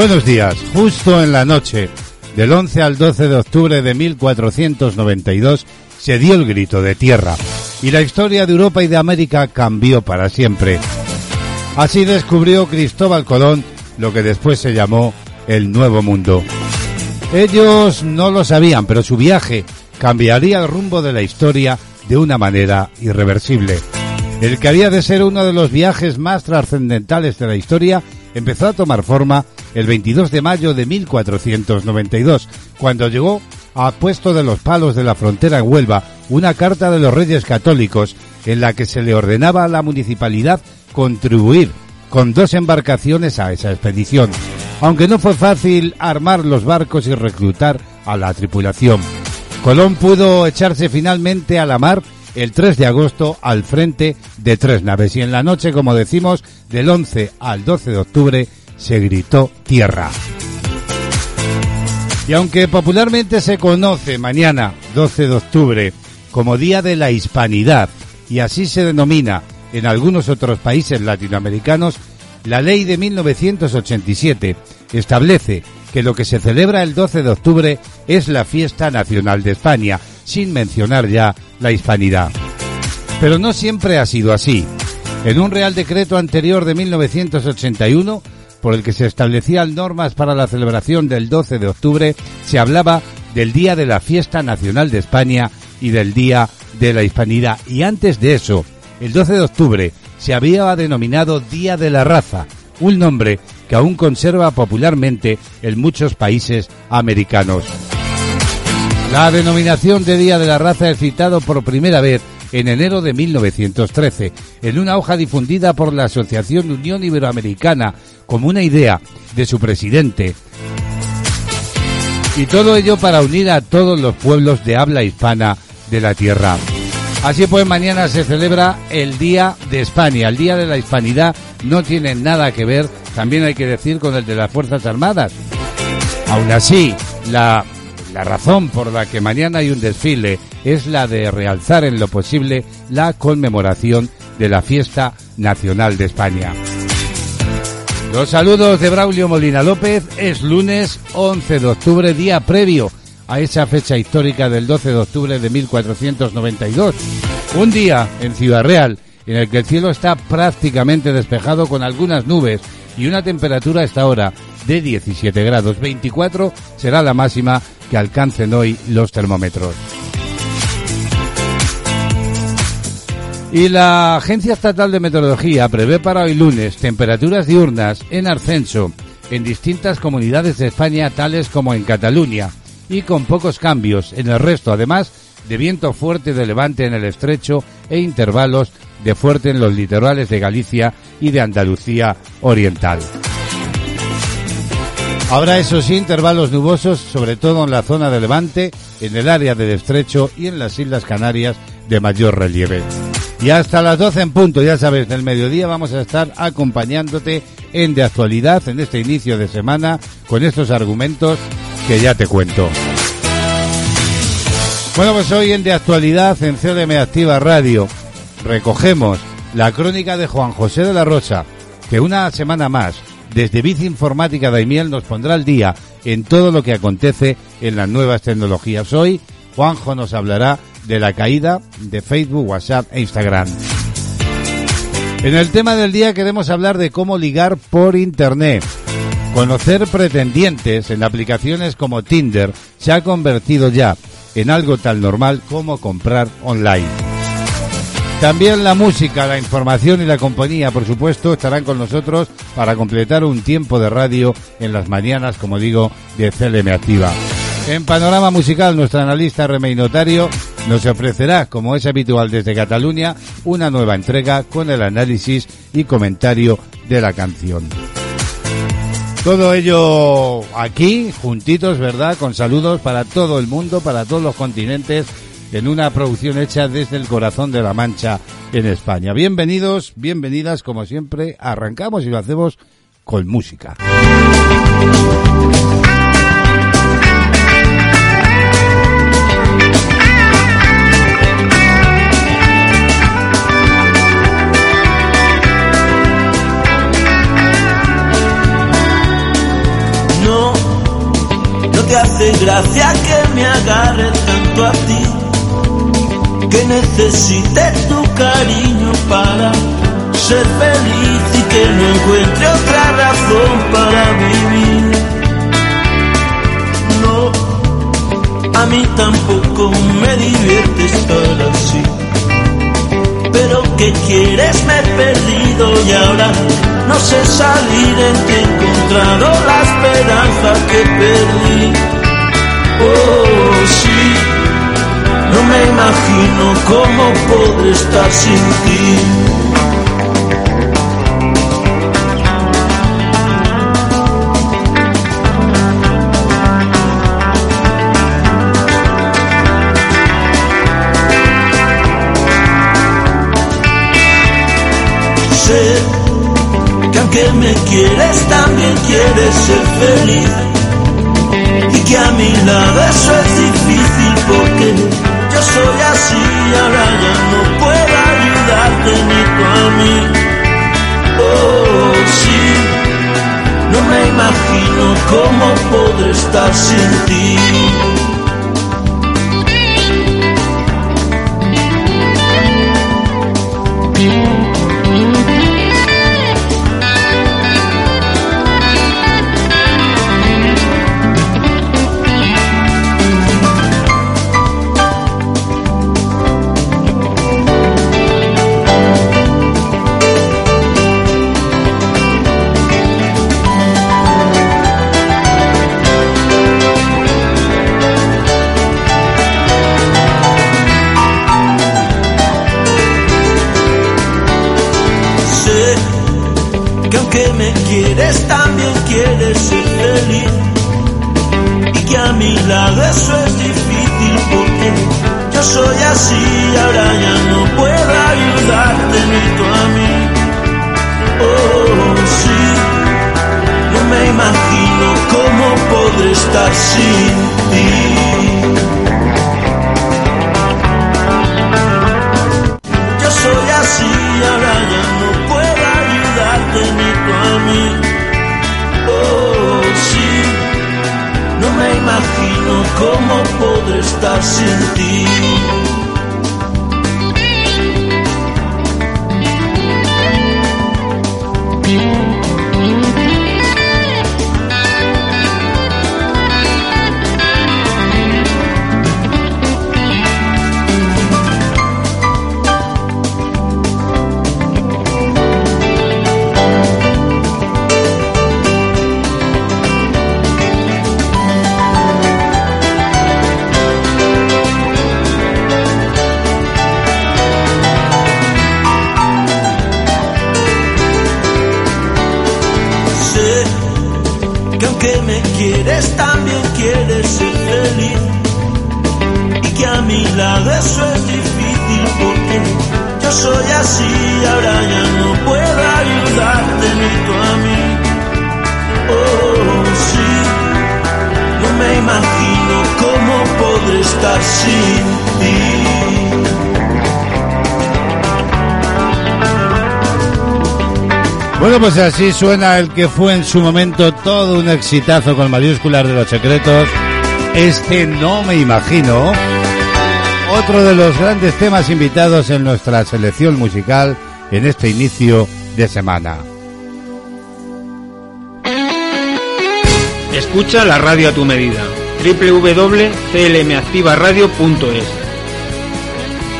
Buenos días. Justo en la noche del 11 al 12 de octubre de 1492 se dio el grito de tierra y la historia de Europa y de América cambió para siempre. Así descubrió Cristóbal Colón lo que después se llamó el Nuevo Mundo. Ellos no lo sabían, pero su viaje cambiaría el rumbo de la historia de una manera irreversible. El que había de ser uno de los viajes más trascendentales de la historia empezó a tomar forma el 22 de mayo de 1492, cuando llegó a puesto de los palos de la frontera en Huelva una carta de los reyes católicos en la que se le ordenaba a la municipalidad contribuir con dos embarcaciones a esa expedición, aunque no fue fácil armar los barcos y reclutar a la tripulación. Colón pudo echarse finalmente a la mar el 3 de agosto al frente de tres naves y en la noche, como decimos, del 11 al 12 de octubre se gritó tierra. Y aunque popularmente se conoce mañana, 12 de octubre, como Día de la Hispanidad, y así se denomina en algunos otros países latinoamericanos, la ley de 1987 establece que lo que se celebra el 12 de octubre es la fiesta nacional de España, sin mencionar ya la hispanidad. Pero no siempre ha sido así. En un Real Decreto anterior de 1981, por el que se establecían normas para la celebración del 12 de octubre, se hablaba del Día de la Fiesta Nacional de España y del Día de la Hispanidad. Y antes de eso, el 12 de octubre se había denominado Día de la Raza, un nombre que aún conserva popularmente en muchos países americanos. La denominación de Día de la Raza es citado por primera vez en enero de 1913, en una hoja difundida por la Asociación Unión Iberoamericana como una idea de su presidente. Y todo ello para unir a todos los pueblos de habla hispana de la tierra. Así pues, mañana se celebra el Día de España. El Día de la Hispanidad no tiene nada que ver, también hay que decir, con el de las Fuerzas Armadas. Aún así, la, la razón por la que mañana hay un desfile es la de realzar en lo posible la conmemoración de la fiesta nacional de España. Los saludos de Braulio Molina López es lunes 11 de octubre, día previo a esa fecha histórica del 12 de octubre de 1492. Un día en Ciudad Real en el que el cielo está prácticamente despejado con algunas nubes y una temperatura a esta hora de 17 grados. 24 será la máxima que alcancen hoy los termómetros. Y la Agencia Estatal de Meteorología prevé para hoy lunes temperaturas diurnas en ascenso en distintas comunidades de España, tales como en Cataluña, y con pocos cambios en el resto, además de viento fuerte de levante en el estrecho e intervalos de fuerte en los litorales de Galicia y de Andalucía Oriental. Habrá esos intervalos nubosos, sobre todo en la zona de Levante, en el área del estrecho y en las Islas Canarias de mayor relieve. Y hasta las 12 en punto, ya sabes, del mediodía vamos a estar acompañándote en De Actualidad en este inicio de semana con estos argumentos que ya te cuento. Bueno, pues hoy en De Actualidad en CDM Activa Radio recogemos la crónica de Juan José de la Rosa, que una semana más desde Bici Informática Daimiel nos pondrá al día en todo lo que acontece en las nuevas tecnologías. Hoy Juanjo nos hablará de la caída de Facebook, WhatsApp e Instagram. En el tema del día queremos hablar de cómo ligar por Internet. Conocer pretendientes en aplicaciones como Tinder se ha convertido ya en algo tan normal como comprar online. También la música, la información y la compañía, por supuesto, estarán con nosotros para completar un tiempo de radio en las mañanas, como digo, de CLM Activa. En Panorama Musical, nuestro analista Remey Notario nos ofrecerá, como es habitual desde Cataluña, una nueva entrega con el análisis y comentario de la canción. Todo ello aquí, juntitos, ¿verdad? Con saludos para todo el mundo, para todos los continentes, en una producción hecha desde el corazón de la Mancha en España. Bienvenidos, bienvenidas, como siempre, arrancamos y lo hacemos con música. gracia que me agarre tanto a ti, que necesite tu cariño para ser feliz y que no encuentre otra razón para vivir. No, a mí tampoco me divierte estar así. Pero que quieres me he perdido y ahora no sé salir en que he encontrado la esperanza que perdí. Oh, imagino cómo podré estar sin ti. que me quieres también quieres ser feliz y que a mi lado eso es difícil porque soy así ahora ya no puedo ayudarte ni tú a mí oh sí no me imagino cómo podré estar sin ti así, ahora ya no puedo ayudarte ni tú a mí. Oh, sí, no me imagino cómo podré estar sin ti. Bueno, pues así suena el que fue en su momento todo un exitazo con mayúsculas de los secretos. Este no me imagino. Otro de los grandes temas invitados en nuestra selección musical en este inicio de semana. Escucha la radio a tu medida. www.clmactivaradio.es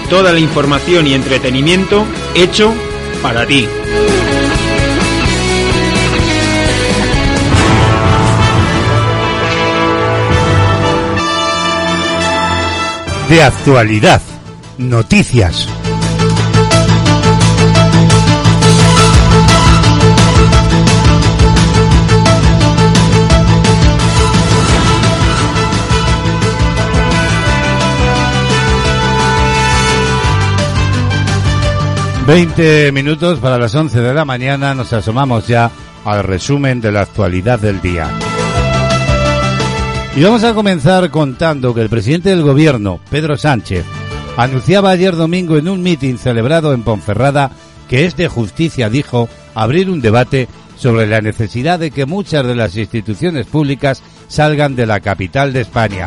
Toda la información y entretenimiento hecho para ti. De actualidad, noticias. Veinte minutos para las once de la mañana nos asomamos ya al resumen de la actualidad del día. Y vamos a comenzar contando que el presidente del gobierno, Pedro Sánchez, anunciaba ayer domingo en un mitin celebrado en Ponferrada que es de justicia, dijo, abrir un debate sobre la necesidad de que muchas de las instituciones públicas salgan de la capital de España.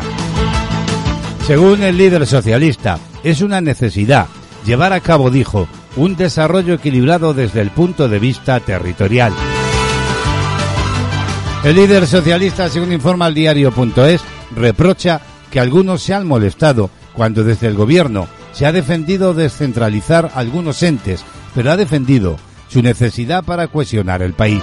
Según el líder socialista, es una necesidad llevar a cabo, dijo, un desarrollo equilibrado desde el punto de vista territorial. El líder socialista, según informa el diario.es, reprocha que algunos se han molestado cuando desde el gobierno se ha defendido descentralizar algunos entes, pero ha defendido su necesidad para cohesionar el país.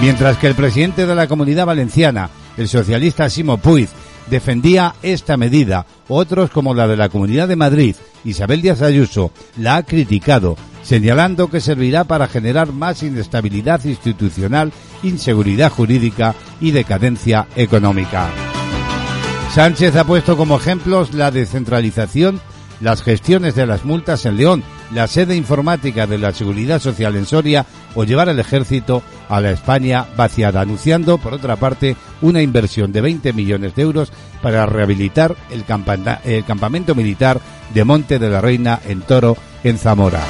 Mientras que el presidente de la Comunidad Valenciana, el socialista Simo Puig, defendía esta medida, otros como la de la Comunidad de Madrid, Isabel Díaz Ayuso, la ha criticado, señalando que servirá para generar más inestabilidad institucional, inseguridad jurídica y decadencia económica. Sánchez ha puesto como ejemplos la descentralización, las gestiones de las multas en León, la sede informática de la Seguridad Social en Soria o llevar el ejército a la España vaciada, anunciando, por otra parte, una inversión de 20 millones de euros para rehabilitar el, el campamento militar de Monte de la Reina en Toro, en Zamora.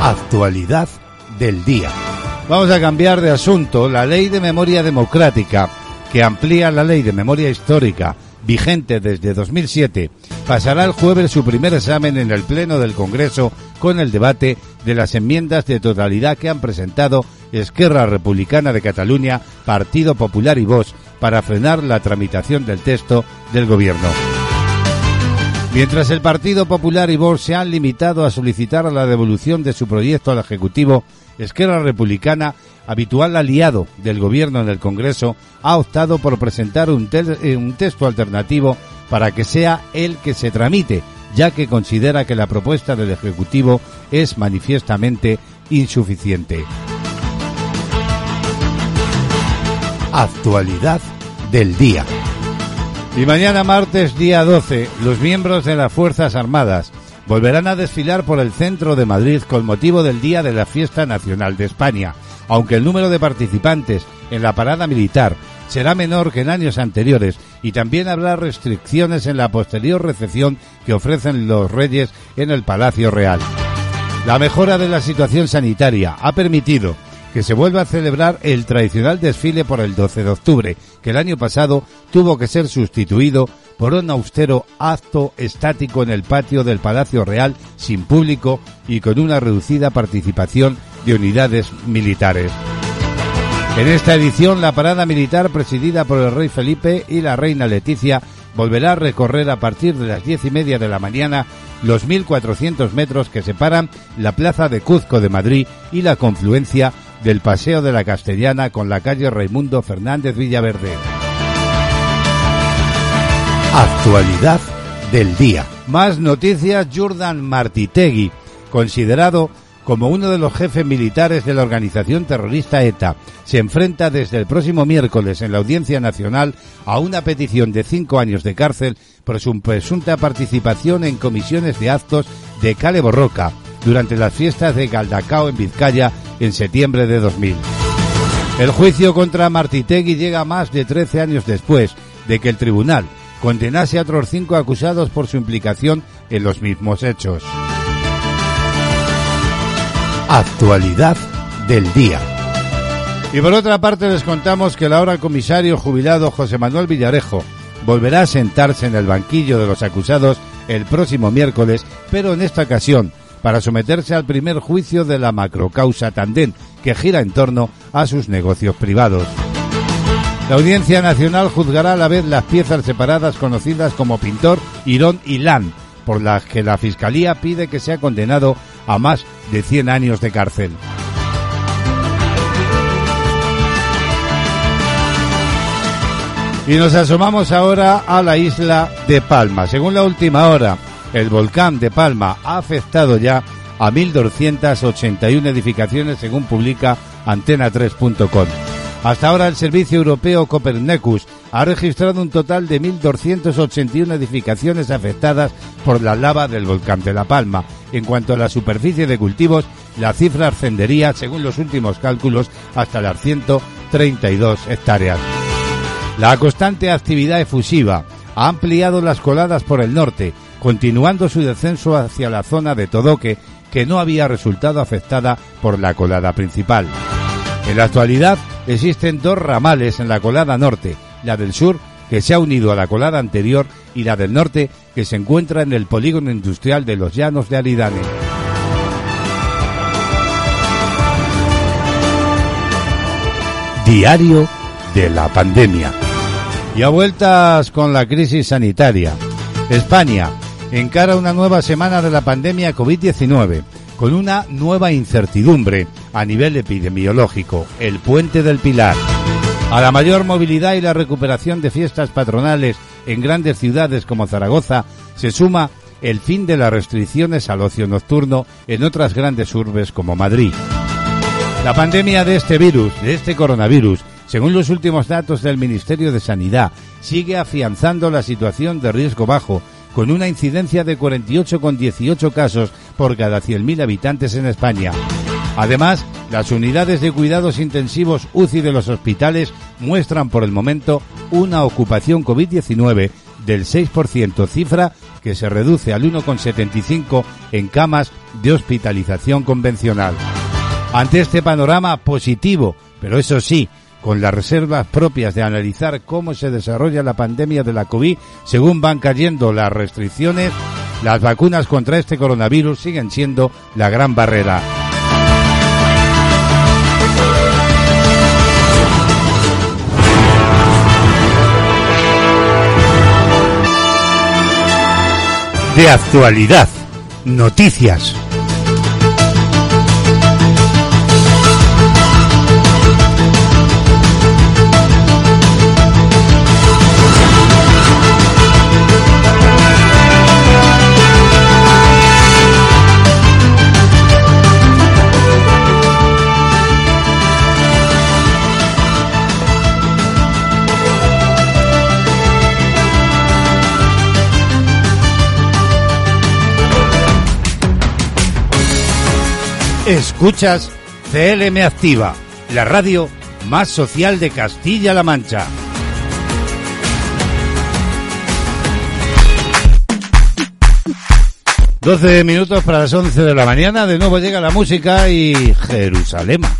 Actualidad del día. Vamos a cambiar de asunto. La ley de memoria democrática, que amplía la ley de memoria histórica, vigente desde 2007, pasará el jueves su primer examen en el Pleno del Congreso con el debate de las enmiendas de totalidad que han presentado Esquerra Republicana de Cataluña, Partido Popular y Vox para frenar la tramitación del texto del Gobierno. Mientras el Partido Popular y Vox se han limitado a solicitar la devolución de su proyecto al Ejecutivo, Esquerra Republicana, habitual aliado del Gobierno en el Congreso, ha optado por presentar un, eh, un texto alternativo para que sea el que se tramite, ya que considera que la propuesta del Ejecutivo es manifiestamente insuficiente. Actualidad del día. Y mañana martes día 12, los miembros de las Fuerzas Armadas volverán a desfilar por el centro de Madrid con motivo del Día de la Fiesta Nacional de España, aunque el número de participantes en la parada militar será menor que en años anteriores y también habrá restricciones en la posterior recepción que ofrecen los reyes en el Palacio Real. La mejora de la situación sanitaria ha permitido que se vuelva a celebrar el tradicional desfile por el 12 de octubre, que el año pasado tuvo que ser sustituido por un austero acto estático en el patio del Palacio Real sin público y con una reducida participación de unidades militares. En esta edición, la parada militar presidida por el rey Felipe y la reina Leticia volverá a recorrer a partir de las diez y media de la mañana los 1.400 metros que separan la plaza de Cuzco de Madrid y la confluencia del Paseo de la Castellana con la calle Raimundo Fernández Villaverde. Actualidad del día. Más noticias, Jordan Martitegui, considerado como uno de los jefes militares de la organización terrorista ETA, se enfrenta desde el próximo miércoles en la Audiencia Nacional a una petición de cinco años de cárcel por su presunta participación en comisiones de actos de Cale Borroca durante las fiestas de Galdacao en Vizcaya en septiembre de 2000. El juicio contra Martitegui llega más de 13 años después de que el tribunal condenase a otros cinco acusados por su implicación en los mismos hechos. Actualidad del día. Y por otra parte les contamos que el ahora comisario jubilado José Manuel Villarejo volverá a sentarse en el banquillo de los acusados el próximo miércoles, pero en esta ocasión para someterse al primer juicio de la macrocausa Tandén, que gira en torno a sus negocios privados. La Audiencia Nacional juzgará a la vez las piezas separadas conocidas como Pintor, Irón y Lan, por las que la Fiscalía pide que sea condenado a más de 100 años de cárcel. Y nos asomamos ahora a la isla de Palma. Según la última hora, el volcán de Palma ha afectado ya a 1.281 edificaciones, según publica antena3.com. Hasta ahora el Servicio Europeo Copernicus ha registrado un total de 1.281 edificaciones afectadas por la lava del volcán de La Palma. En cuanto a la superficie de cultivos, la cifra ascendería, según los últimos cálculos, hasta las 132 hectáreas. La constante actividad efusiva ha ampliado las coladas por el norte, continuando su descenso hacia la zona de Todoque, que no había resultado afectada por la colada principal. En la actualidad, existen dos ramales en la colada norte, la del sur, que se ha unido a la colada anterior, y la del norte, que se encuentra en el polígono industrial de los Llanos de Aridane. Diario de la pandemia. Y a vueltas con la crisis sanitaria. España encara una nueva semana de la pandemia COVID-19 con una nueva incertidumbre a nivel epidemiológico, el puente del Pilar. A la mayor movilidad y la recuperación de fiestas patronales en grandes ciudades como Zaragoza se suma el fin de las restricciones al ocio nocturno en otras grandes urbes como Madrid. La pandemia de este virus, de este coronavirus, según los últimos datos del Ministerio de Sanidad, sigue afianzando la situación de riesgo bajo, con una incidencia de 48,18 casos por cada 100.000 habitantes en España. Además, las unidades de cuidados intensivos UCI de los hospitales muestran por el momento una ocupación COVID-19 del 6%, cifra que se reduce al 1,75 en camas de hospitalización convencional. Ante este panorama positivo, pero eso sí, con las reservas propias de analizar cómo se desarrolla la pandemia de la COVID según van cayendo las restricciones, las vacunas contra este coronavirus siguen siendo la gran barrera. De actualidad, noticias. 'Escuchas CLM Activa, la radio más social de Castilla-La Mancha. Doce minutos para las once de la mañana, de nuevo llega la música y Jerusalén. Jerusalema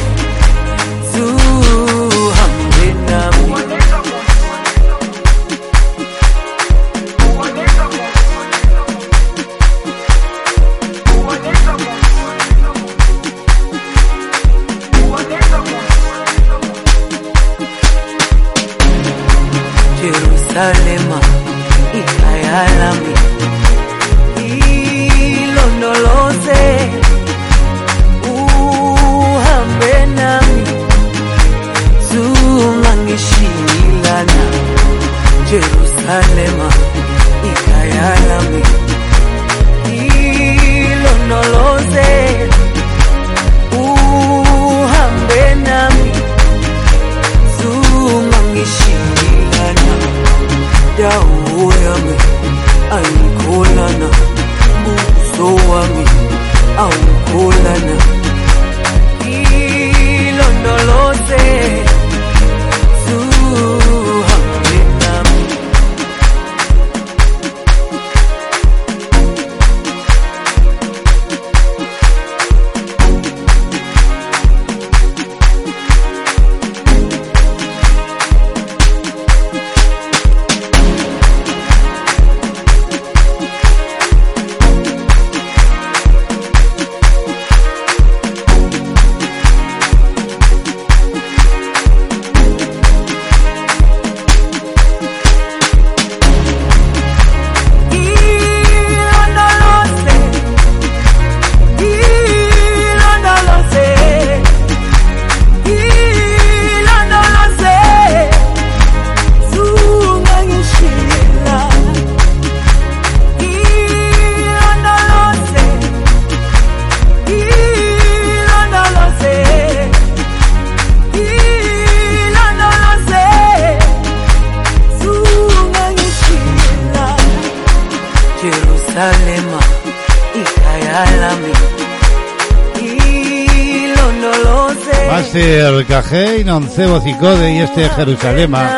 Master Cajé Noncebo Cicode y este Jerusalema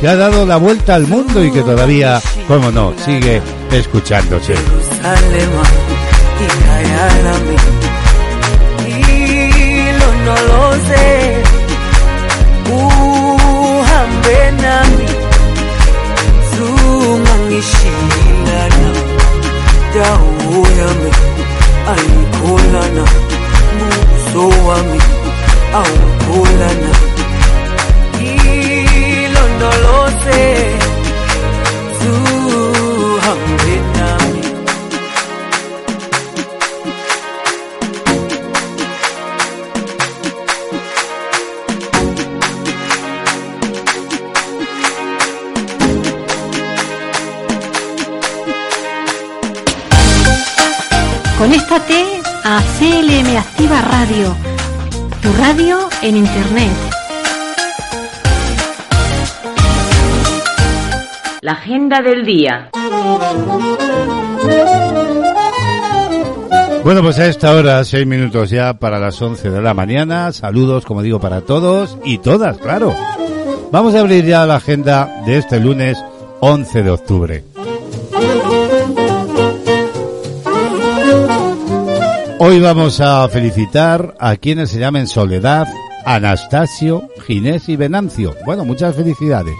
que ha dado la vuelta al mundo y que todavía, como no, sigue escuchándose. Yami ayikholana buso wami awukholana ilondoloze zuhambe nami a CLM Activa Radio, tu radio en Internet. La agenda del día. Bueno, pues a esta hora, seis minutos ya para las once de la mañana. Saludos, como digo, para todos y todas, claro. Vamos a abrir ya la agenda de este lunes 11 de octubre. Hoy vamos a felicitar a quienes se llamen Soledad, Anastasio, Ginés y Venancio. Bueno, muchas felicidades.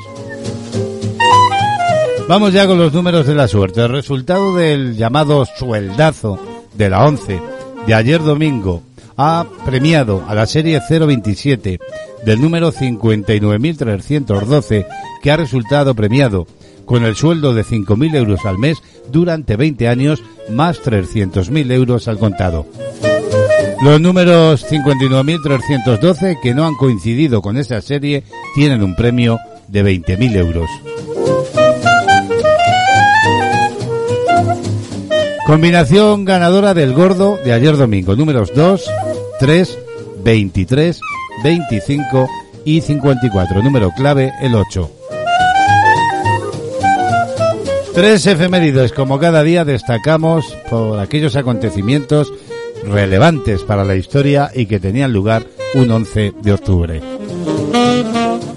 Vamos ya con los números de la suerte. El resultado del llamado sueldazo de la 11 de ayer domingo ha premiado a la serie 027 del número 59.312 que ha resultado premiado con el sueldo de 5.000 euros al mes durante 20 años más 300.000 euros al contado. Los números 59.312 que no han coincidido con esa serie tienen un premio de 20.000 euros. Combinación ganadora del gordo de ayer domingo. Números 2, 3, 23, 25 y 54. Número clave el 8. Tres efemérides, como cada día destacamos por aquellos acontecimientos relevantes para la historia y que tenían lugar un 11 de octubre.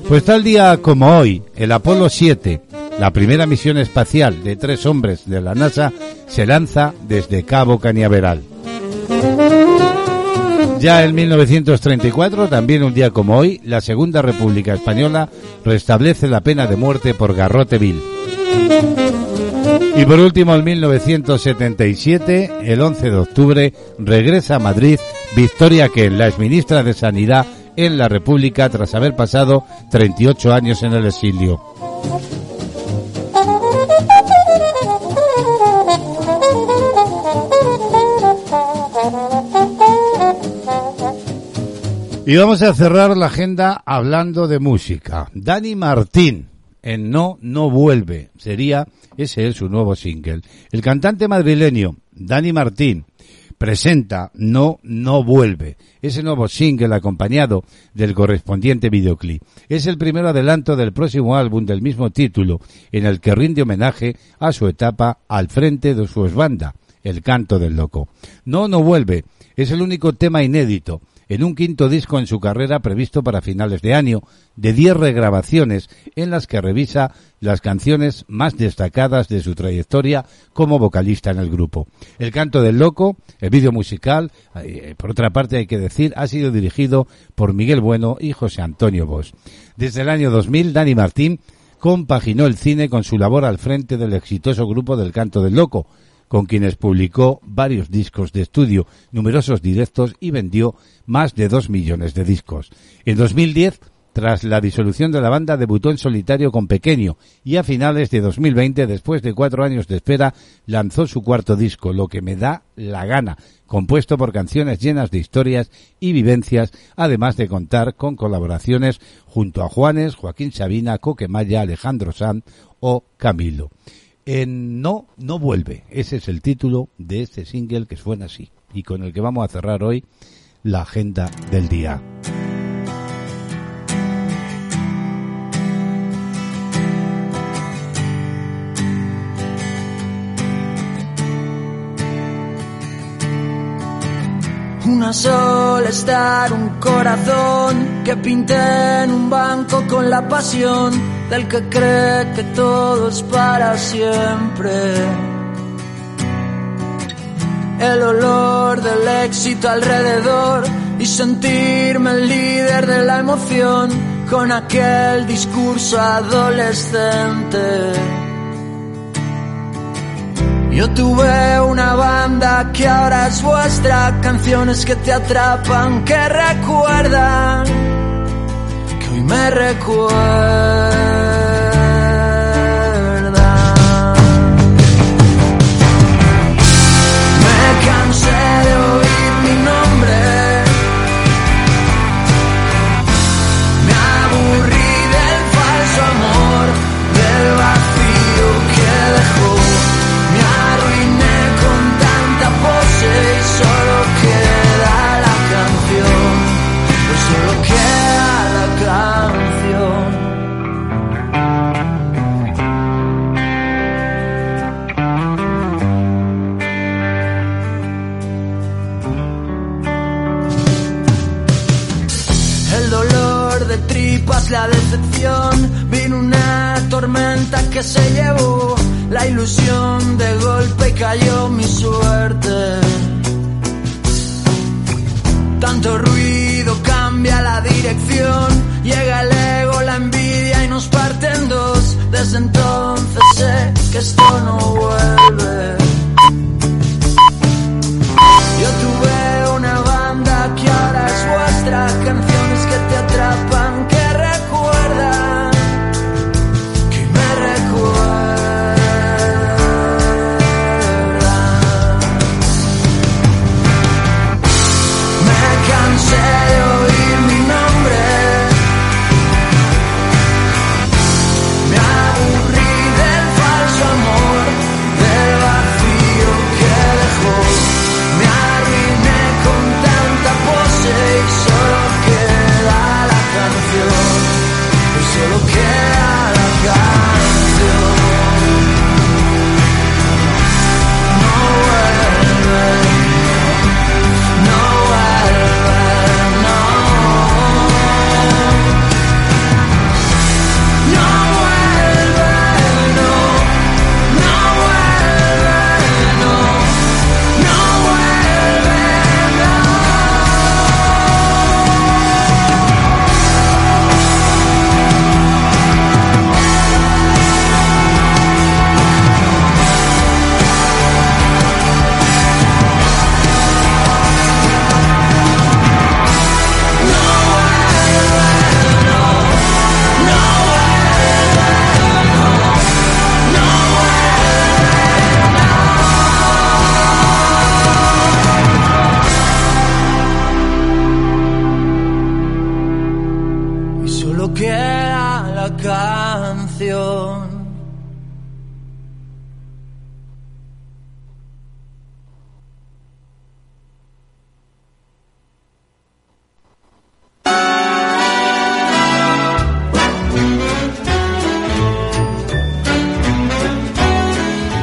Pues tal día como hoy, el Apolo 7, la primera misión espacial de tres hombres de la NASA, se lanza desde Cabo Cañaveral. Ya en 1934, también un día como hoy, la Segunda República Española restablece la pena de muerte por garrote vil. Y por último, en 1977, el 11 de octubre, regresa a Madrid Victoria que la exministra de Sanidad en la República tras haber pasado 38 años en el exilio. Y vamos a cerrar la agenda hablando de música. Dani Martín, en No, no vuelve. Sería, ese es su nuevo single. El cantante madrileño, Dani Martín, presenta No, no vuelve. Ese nuevo single acompañado del correspondiente videoclip. Es el primer adelanto del próximo álbum del mismo título, en el que rinde homenaje a su etapa al frente de su banda, El Canto del Loco. No, no vuelve. Es el único tema inédito en un quinto disco en su carrera previsto para finales de año, de 10 regrabaciones en las que revisa las canciones más destacadas de su trayectoria como vocalista en el grupo. El canto del loco, el vídeo musical, eh, por otra parte hay que decir, ha sido dirigido por Miguel Bueno y José Antonio Bosch. Desde el año 2000, Dani Martín compaginó el cine con su labor al frente del exitoso grupo del Canto del Loco, con quienes publicó varios discos de estudio, numerosos directos y vendió más de dos millones de discos. En 2010, tras la disolución de la banda, debutó en solitario con Pequeño y a finales de 2020, después de cuatro años de espera, lanzó su cuarto disco, Lo que me da la gana, compuesto por canciones llenas de historias y vivencias, además de contar con colaboraciones junto a Juanes, Joaquín Sabina, Coquemaya, Alejandro Sanz o Camilo. En No, no vuelve. Ese es el título de este single que suena así y con el que vamos a cerrar hoy la agenda del día. Una sola estar, un corazón que pinté en un banco con la pasión del que cree que todo es para siempre. El olor del éxito alrededor y sentirme el líder de la emoción con aquel discurso adolescente. Yo tuve una banda que ahora es vuestra, canciones que te atrapan, que recuerdan, que hoy me recuerdan.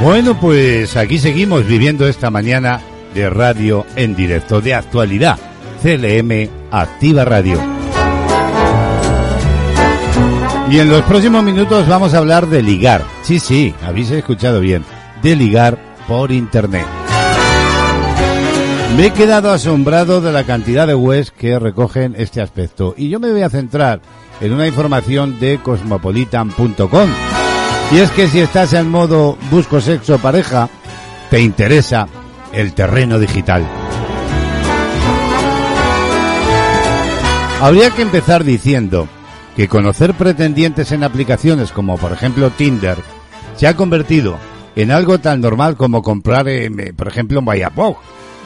Bueno, pues aquí seguimos viviendo esta mañana de radio en directo de actualidad. CLM Activa Radio. Y en los próximos minutos vamos a hablar de ligar. Sí, sí, habéis escuchado bien. De ligar por Internet. Me he quedado asombrado de la cantidad de webs que recogen este aspecto. Y yo me voy a centrar en una información de cosmopolitan.com. Y es que si estás en modo busco sexo pareja, te interesa el terreno digital. Habría que empezar diciendo que conocer pretendientes en aplicaciones como por ejemplo Tinder se ha convertido en algo tan normal como comprar, eh, por ejemplo, en Vallapop.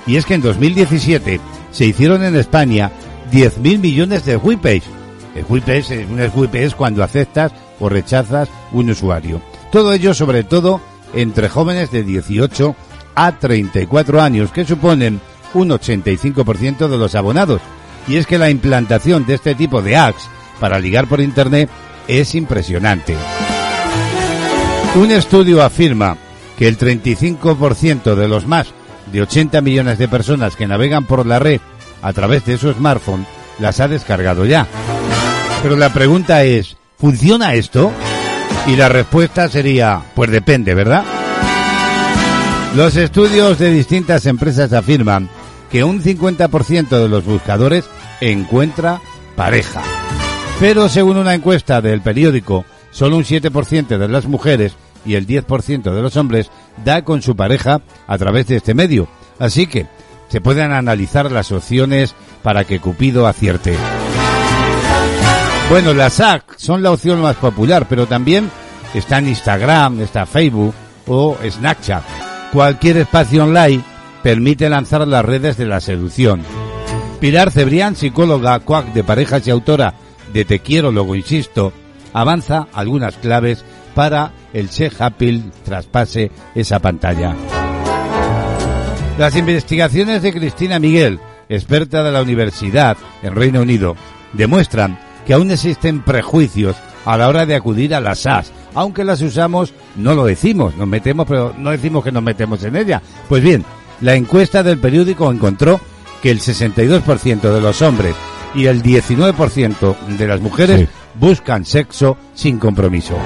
Y es que en 2017 se hicieron en España 10.000 millones de webpage. El webpage, un cuando aceptas o rechazas un usuario. Todo ello sobre todo entre jóvenes de 18 a 34 años, que suponen un 85% de los abonados. Y es que la implantación de este tipo de apps para ligar por Internet es impresionante. Un estudio afirma que el 35% de los más de 80 millones de personas que navegan por la red a través de su smartphone las ha descargado ya. Pero la pregunta es, ¿funciona esto? Y la respuesta sería, pues depende, ¿verdad? Los estudios de distintas empresas afirman que un 50% de los buscadores encuentra pareja. Pero según una encuesta del periódico, solo un 7% de las mujeres y el 10% de los hombres da con su pareja a través de este medio. Así que se pueden analizar las opciones para que Cupido acierte. Bueno, las SAC son la opción más popular, pero también está en Instagram, está Facebook o Snapchat. Cualquier espacio online permite lanzar las redes de la seducción. Pilar Cebrián, psicóloga cuac de parejas y autora de Te quiero, luego insisto, avanza algunas claves para el Che Happy traspase esa pantalla. Las investigaciones de Cristina Miguel, experta de la universidad en Reino Unido, demuestran que aún existen prejuicios a la hora de acudir a las SAS. Aunque las usamos, no lo decimos, nos metemos, pero no decimos que nos metemos en ella. Pues bien, la encuesta del periódico encontró que el 62% de los hombres y el 19% de las mujeres buscan sexo sin compromiso.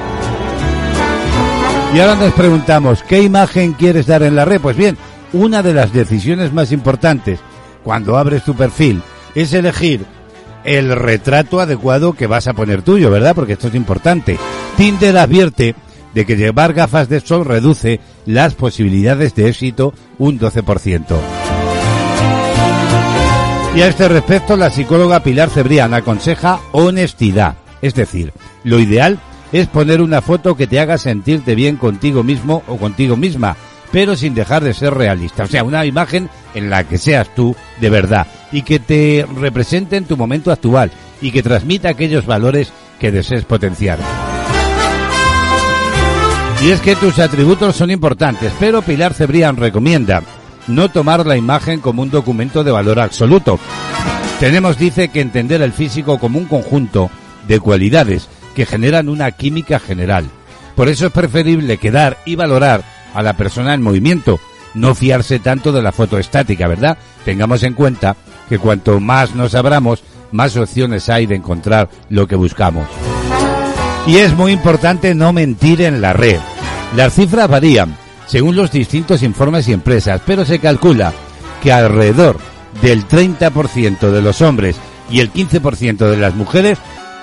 Y ahora nos preguntamos, ¿qué imagen quieres dar en la red? Pues bien, una de las decisiones más importantes cuando abres tu perfil es elegir el retrato adecuado que vas a poner tuyo, ¿verdad? Porque esto es importante. Tinder advierte de que llevar gafas de sol reduce las posibilidades de éxito un 12%. Y a este respecto, la psicóloga Pilar Cebrián aconseja honestidad. Es decir, lo ideal es poner una foto que te haga sentirte bien contigo mismo o contigo misma, pero sin dejar de ser realista. O sea, una imagen en la que seas tú de verdad y que te represente en tu momento actual y que transmita aquellos valores que desees potenciar. Y es que tus atributos son importantes, pero Pilar Cebrián recomienda no tomar la imagen como un documento de valor absoluto. Tenemos, dice, que entender el físico como un conjunto de cualidades que generan una química general. Por eso es preferible quedar y valorar a la persona en movimiento, no fiarse tanto de la foto estática, ¿verdad? Tengamos en cuenta que cuanto más nos abramos, más opciones hay de encontrar lo que buscamos. Y es muy importante no mentir en la red. Las cifras varían según los distintos informes y empresas, pero se calcula que alrededor del 30% de los hombres y el 15% de las mujeres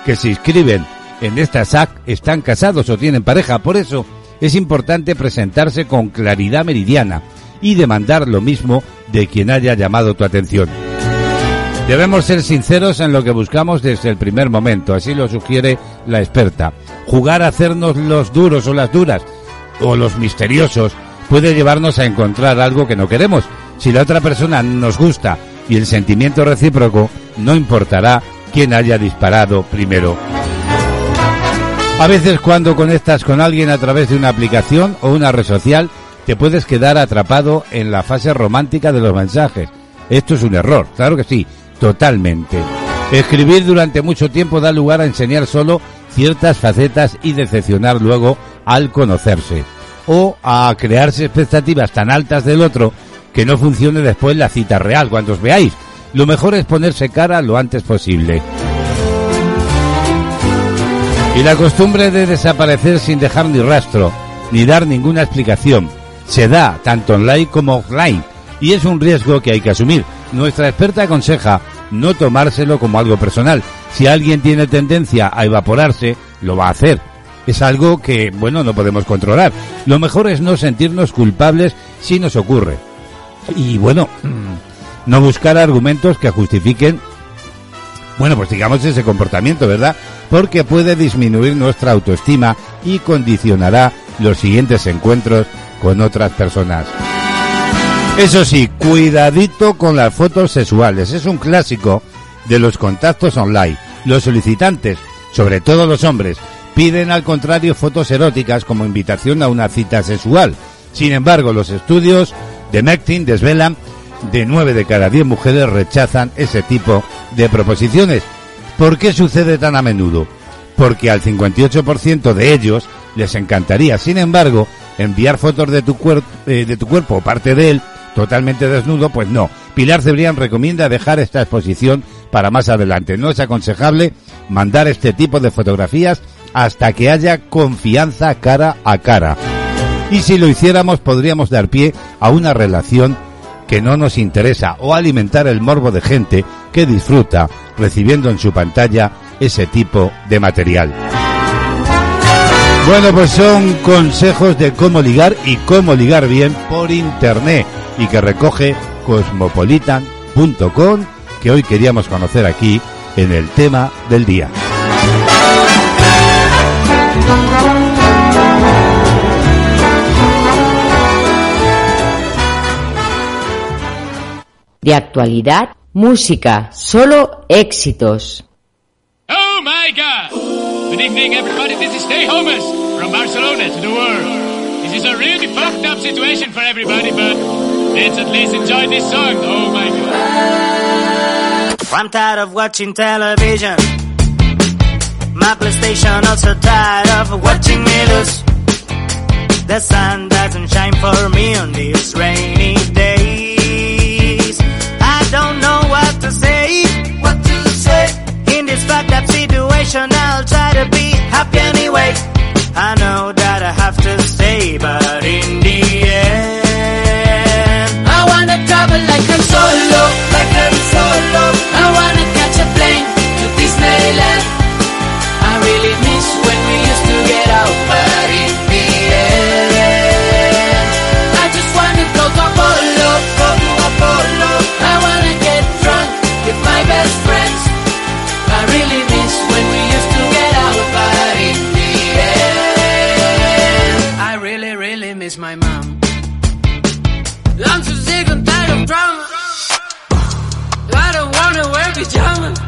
que se inscriben en esta SAC están casados o tienen pareja. Por eso es importante presentarse con claridad meridiana y demandar lo mismo de quien haya llamado tu atención. Debemos ser sinceros en lo que buscamos desde el primer momento, así lo sugiere la experta. Jugar a hacernos los duros o las duras o los misteriosos puede llevarnos a encontrar algo que no queremos. Si la otra persona nos gusta y el sentimiento recíproco, no importará quién haya disparado primero. A veces cuando conectas con alguien a través de una aplicación o una red social, te puedes quedar atrapado en la fase romántica de los mensajes. Esto es un error, claro que sí, totalmente. Escribir durante mucho tiempo da lugar a enseñar solo ciertas facetas y decepcionar luego al conocerse. O a crearse expectativas tan altas del otro que no funcione después la cita real cuando os veáis. Lo mejor es ponerse cara lo antes posible. Y la costumbre de desaparecer sin dejar ni rastro, ni dar ninguna explicación, se da tanto online como offline y es un riesgo que hay que asumir. Nuestra experta aconseja no tomárselo como algo personal. Si alguien tiene tendencia a evaporarse, lo va a hacer. Es algo que, bueno, no podemos controlar. Lo mejor es no sentirnos culpables si nos ocurre. Y bueno, no buscar argumentos que justifiquen, bueno, pues digamos ese comportamiento, ¿verdad? Porque puede disminuir nuestra autoestima y condicionará los siguientes encuentros con otras personas. Eso sí, cuidadito con las fotos sexuales. Es un clásico de los contactos online. Los solicitantes, sobre todo los hombres, piden al contrario fotos eróticas como invitación a una cita sexual. Sin embargo, los estudios de Mectin desvelan de 9 de cada 10 mujeres rechazan ese tipo de proposiciones. ¿Por qué sucede tan a menudo? Porque al 58% de ellos les encantaría, sin embargo, enviar fotos de tu, cuerpo eh, de tu cuerpo o parte de él totalmente desnudo, pues no. Pilar Cebrián recomienda dejar esta exposición para más adelante. No es aconsejable mandar este tipo de fotografías hasta que haya confianza cara a cara. Y si lo hiciéramos podríamos dar pie a una relación que no nos interesa o alimentar el morbo de gente que disfruta recibiendo en su pantalla ese tipo de material. Bueno, pues son consejos de cómo ligar y cómo ligar bien por internet y que recoge cosmopolitan.com que hoy queríamos conocer aquí en el tema del día. De actualidad, música, solo éxitos. Oh my god! Good evening everybody, this is Stay Homeless from Barcelona to the world. This is a really fucked up situation for everybody, but let's at least enjoy this song. Oh my god. I'm tired of watching television. My PlayStation also tired of watching me lose. The sun doesn't shine for me on these rainy days. Fucked up situation, I'll try to be happy anyway. I know that I have to stay, but in the end, I wanna travel like I'm solo, really my mom. I'm so sick and tired of drama. I don't wanna wear pajamas.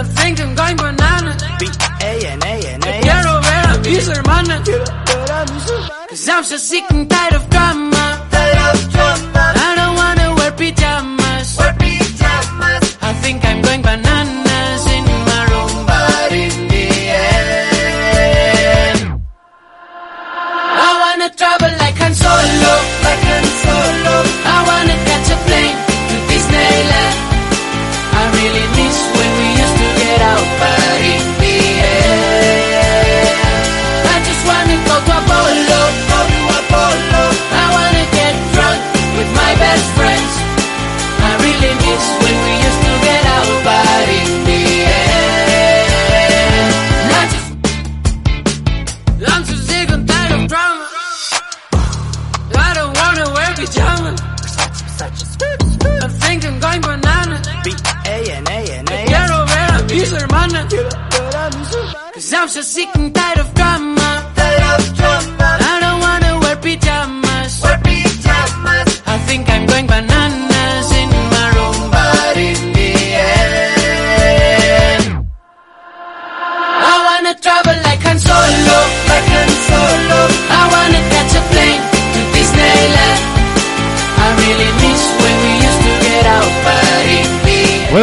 I think I'm going banana. B-A-N-A-N-A. Quiero ver a mis hermanas. Cause I'm so sick and tired of drama. I don't wanna wear pajamas. I think I'm going bananas I wanna I'm so sick and tired of drama.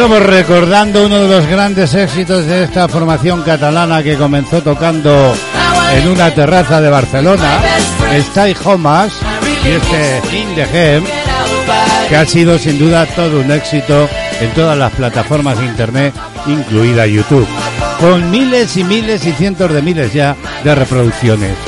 Estamos recordando uno de los grandes éxitos de esta formación catalana que comenzó tocando en una terraza de Barcelona, Stay Homas, y este In the Hem, que ha sido sin duda todo un éxito en todas las plataformas de internet, incluida YouTube, con miles y miles y cientos de miles ya de reproducciones.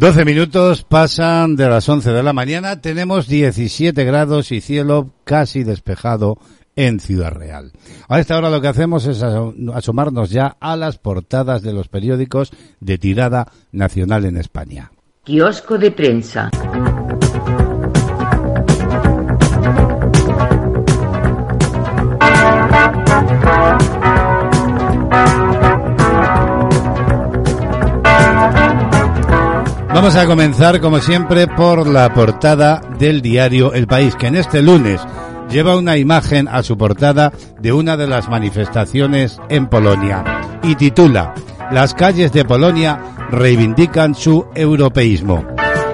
12 minutos pasan de las 11 de la mañana. Tenemos 17 grados y cielo casi despejado en Ciudad Real. A esta hora lo que hacemos es aso- asomarnos ya a las portadas de los periódicos de tirada nacional en España. Kiosco de prensa. Vamos a comenzar, como siempre, por la portada del diario El País, que en este lunes lleva una imagen a su portada de una de las manifestaciones en Polonia y titula Las calles de Polonia reivindican su europeísmo.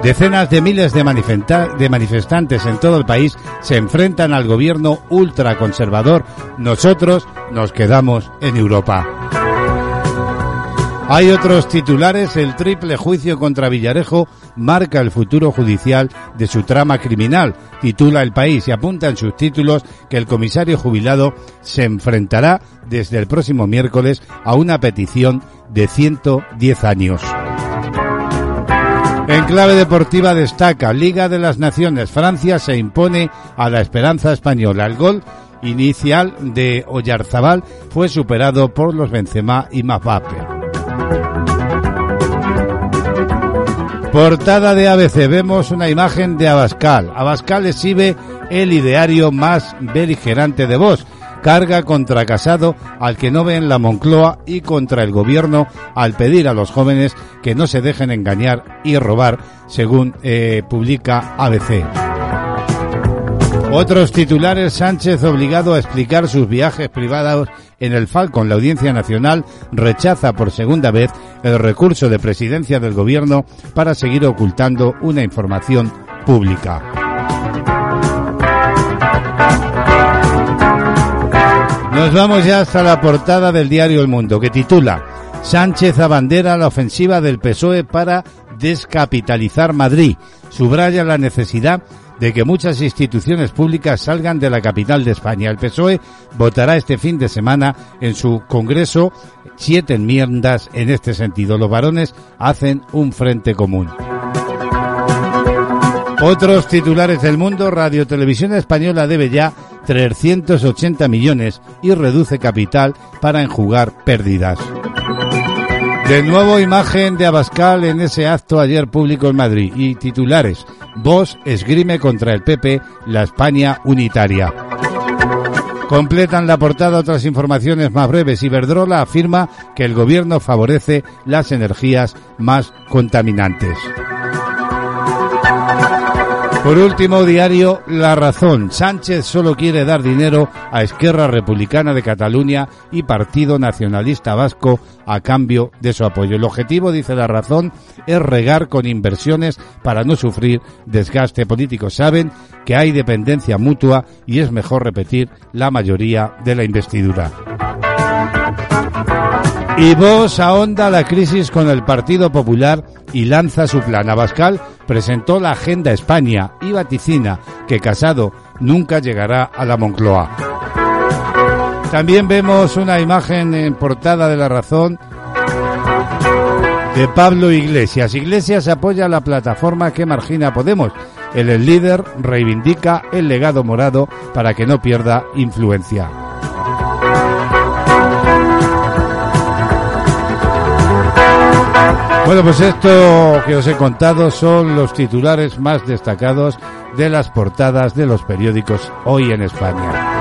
Decenas de miles de, manifesta- de manifestantes en todo el país se enfrentan al gobierno ultraconservador. Nosotros nos quedamos en Europa. Hay otros titulares. El triple juicio contra Villarejo marca el futuro judicial de su trama criminal. Titula El País y apunta en sus títulos que el comisario jubilado se enfrentará desde el próximo miércoles a una petición de 110 años. En clave deportiva destaca Liga de las Naciones. Francia se impone a la esperanza española. El gol inicial de Oyarzabal fue superado por los Benzema y Mbappé. Portada de ABC vemos una imagen de Abascal. Abascal exhibe el ideario más beligerante de Vox. Carga contra Casado al que no ve en la Moncloa y contra el gobierno al pedir a los jóvenes que no se dejen engañar y robar, según eh, publica ABC. Otros titulares, Sánchez obligado a explicar sus viajes privados en el Falcon. La Audiencia Nacional rechaza por segunda vez el recurso de presidencia del gobierno para seguir ocultando una información pública. Nos vamos ya hasta la portada del diario El Mundo, que titula Sánchez abandera la ofensiva del PSOE para descapitalizar Madrid. Subraya la necesidad que muchas instituciones públicas salgan de la capital de España. El PSOE votará este fin de semana en su Congreso siete enmiendas en este sentido. Los varones hacen un frente común. Otros titulares del mundo, Radio Televisión Española debe ya 380 millones y reduce capital para enjugar pérdidas. De nuevo imagen de Abascal en ese acto ayer público en Madrid y titulares. Vox esgrime contra el PP la España unitaria. Completan la portada otras informaciones más breves. Iberdrola afirma que el gobierno favorece las energías más contaminantes. Por último, diario La Razón. Sánchez solo quiere dar dinero a Esquerra Republicana de Cataluña y Partido Nacionalista Vasco a cambio de su apoyo. El objetivo, dice La Razón, es regar con inversiones para no sufrir desgaste político. Saben que hay dependencia mutua y es mejor repetir la mayoría de la investidura. Y Vox ahonda la crisis con el Partido Popular y lanza su plan. Abascal presentó la Agenda España y vaticina que Casado nunca llegará a la Moncloa. También vemos una imagen en portada de La Razón de Pablo Iglesias. Iglesias apoya la plataforma que margina Podemos. El líder reivindica el legado morado para que no pierda influencia. Bueno, pues esto que os he contado son los titulares más destacados de las portadas de los periódicos hoy en España.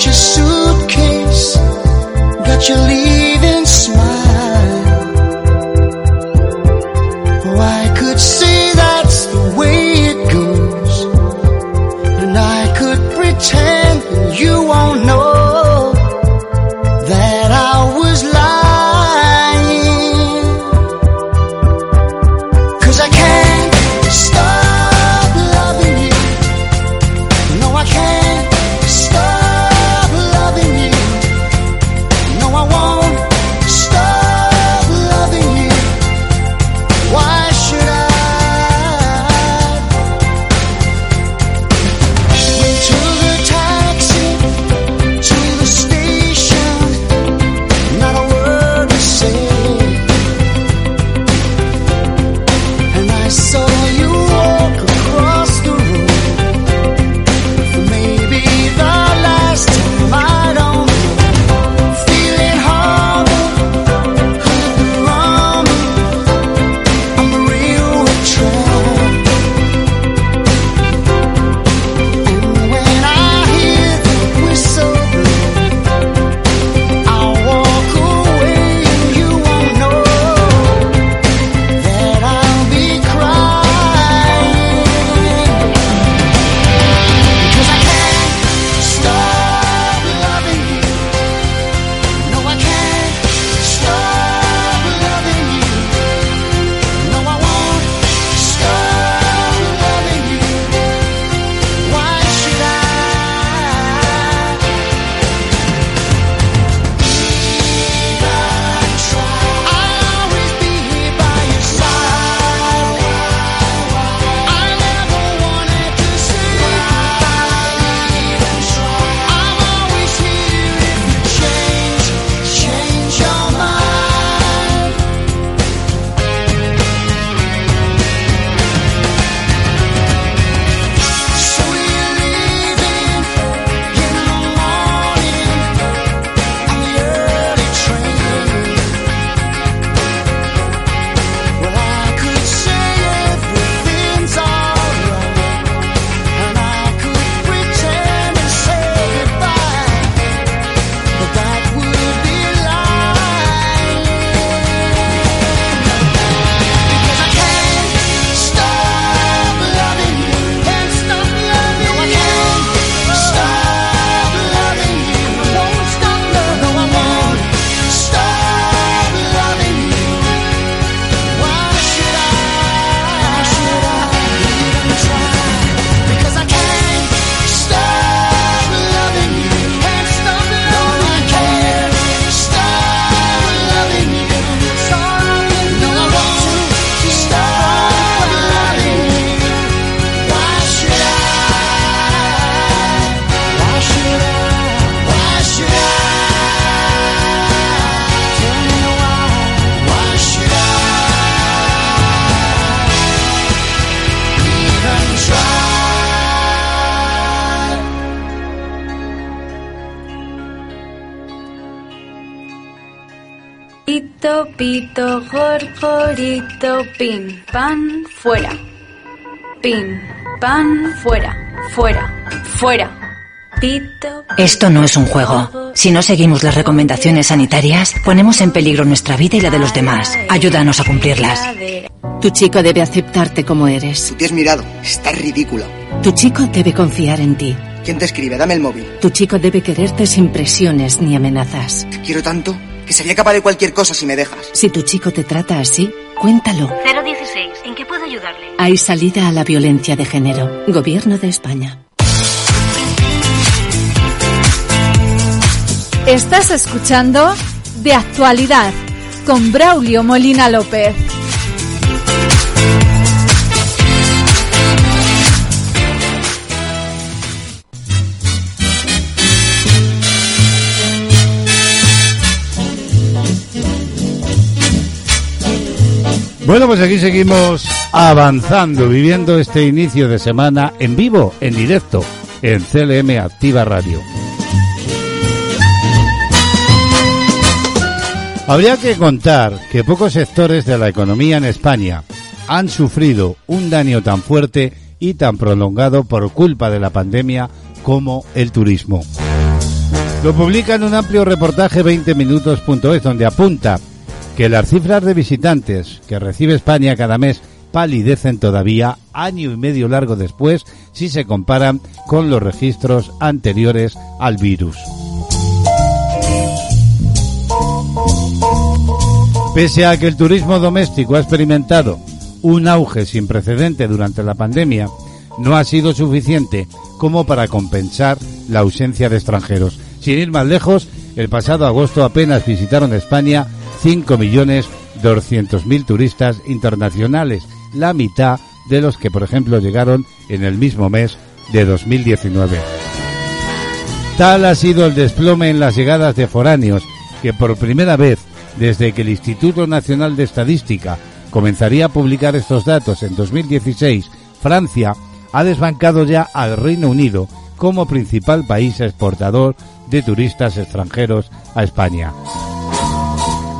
Just. soon. pan, fuera. Pin, pan, fuera, fuera, fuera. Esto no es un juego. Si no seguimos las recomendaciones sanitarias, ponemos en peligro nuestra vida y la de los demás. Ayúdanos a cumplirlas. Tu chico debe aceptarte como eres. Te mirado. Estás ridículo. Tu chico debe confiar en ti. ¿Quién te escribe? Dame el móvil. Tu chico debe quererte sin presiones ni amenazas. Te quiero tanto que sería capaz de cualquier cosa si me dejas. Si tu chico te trata así, cuéntalo. Hay salida a la violencia de género. Gobierno de España. Estás escuchando De Actualidad con Braulio Molina López. Bueno, pues aquí seguimos avanzando, viviendo este inicio de semana en vivo, en directo, en CLM Activa Radio. Habría que contar que pocos sectores de la economía en España han sufrido un daño tan fuerte y tan prolongado por culpa de la pandemia como el turismo. Lo publica en un amplio reportaje 20minutos.es donde apunta que las cifras de visitantes que recibe España cada mes palidecen todavía año y medio largo después si se comparan con los registros anteriores al virus. Pese a que el turismo doméstico ha experimentado un auge sin precedente durante la pandemia, no ha sido suficiente como para compensar la ausencia de extranjeros. Sin ir más lejos, el pasado agosto apenas visitaron España 5.200.000 turistas internacionales, la mitad de los que, por ejemplo, llegaron en el mismo mes de 2019. Tal ha sido el desplome en las llegadas de foráneos que por primera vez desde que el Instituto Nacional de Estadística comenzaría a publicar estos datos en 2016, Francia ha desbancado ya al Reino Unido como principal país exportador de turistas extranjeros a España.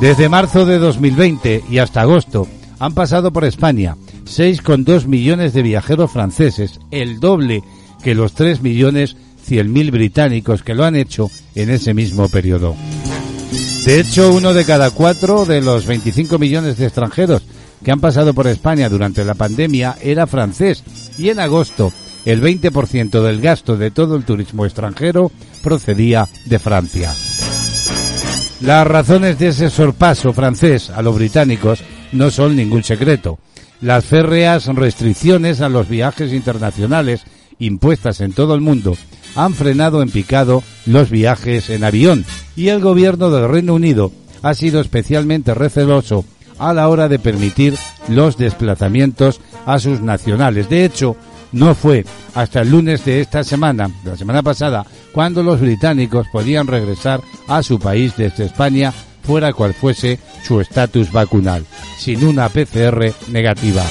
Desde marzo de 2020 y hasta agosto han pasado por España 6,2 millones de viajeros franceses, el doble que los 3 millones 100.000 británicos que lo han hecho en ese mismo periodo. De hecho, uno de cada cuatro de los 25 millones de extranjeros que han pasado por España durante la pandemia era francés y en agosto el 20% del gasto de todo el turismo extranjero procedía de Francia. Las razones de ese sorpaso francés a los británicos no son ningún secreto. Las férreas restricciones a los viajes internacionales impuestas en todo el mundo han frenado en picado los viajes en avión y el gobierno del Reino Unido ha sido especialmente receloso a la hora de permitir los desplazamientos a sus nacionales. De hecho, no fue hasta el lunes de esta semana, la semana pasada, cuando los británicos podían regresar a su país desde España, fuera cual fuese su estatus vacunal, sin una PCR negativa.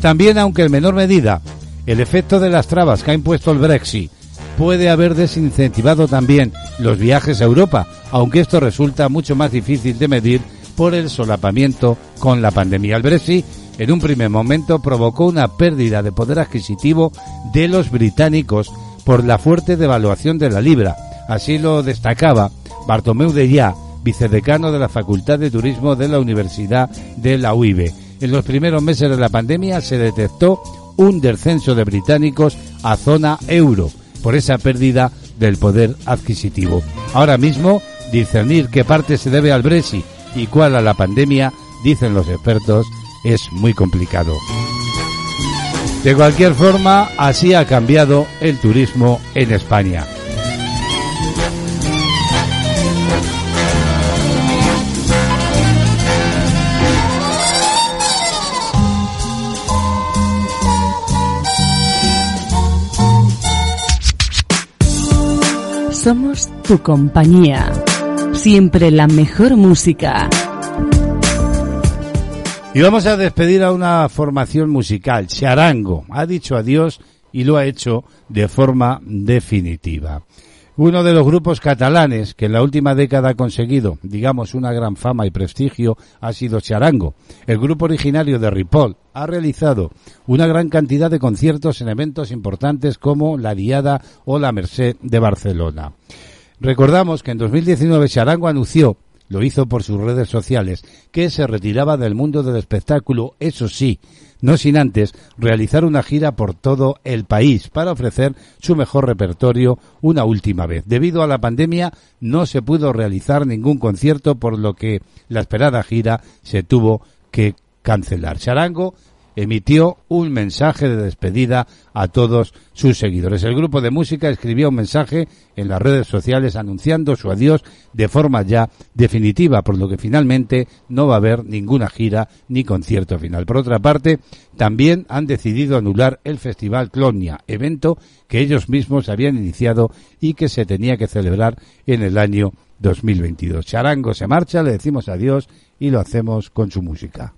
También, aunque en menor medida, el efecto de las trabas que ha impuesto el Brexit puede haber desincentivado también los viajes a Europa, aunque esto resulta mucho más difícil de medir por el solapamiento con la pandemia. El Brexit en un primer momento provocó una pérdida de poder adquisitivo de los británicos por la fuerte devaluación de la libra. Así lo destacaba Bartomeu de Ya, vicedecano de la Facultad de Turismo de la Universidad de la UIB. En los primeros meses de la pandemia se detectó un descenso de británicos a zona euro por esa pérdida del poder adquisitivo. Ahora mismo, discernir qué parte se debe al Brexit y cuál a la pandemia, dicen los expertos, es muy complicado. De cualquier forma, así ha cambiado el turismo en España. Somos tu compañía. Siempre la mejor música. Y vamos a despedir a una formación musical, Charango. Ha dicho adiós y lo ha hecho de forma definitiva. Uno de los grupos catalanes que en la última década ha conseguido, digamos, una gran fama y prestigio ha sido Charango. El grupo originario de Ripoll ha realizado una gran cantidad de conciertos en eventos importantes como la Diada o la Merced de Barcelona. Recordamos que en 2019 Charango anunció lo hizo por sus redes sociales, que se retiraba del mundo del espectáculo, eso sí, no sin antes realizar una gira por todo el país para ofrecer su mejor repertorio una última vez. Debido a la pandemia no se pudo realizar ningún concierto, por lo que la esperada gira se tuvo que cancelar. Charango emitió un mensaje de despedida a todos sus seguidores. El grupo de música escribió un mensaje en las redes sociales anunciando su adiós de forma ya definitiva, por lo que finalmente no va a haber ninguna gira ni concierto final. Por otra parte, también han decidido anular el Festival Clonia, evento que ellos mismos habían iniciado y que se tenía que celebrar en el año 2022. Charango se marcha, le decimos adiós y lo hacemos con su música.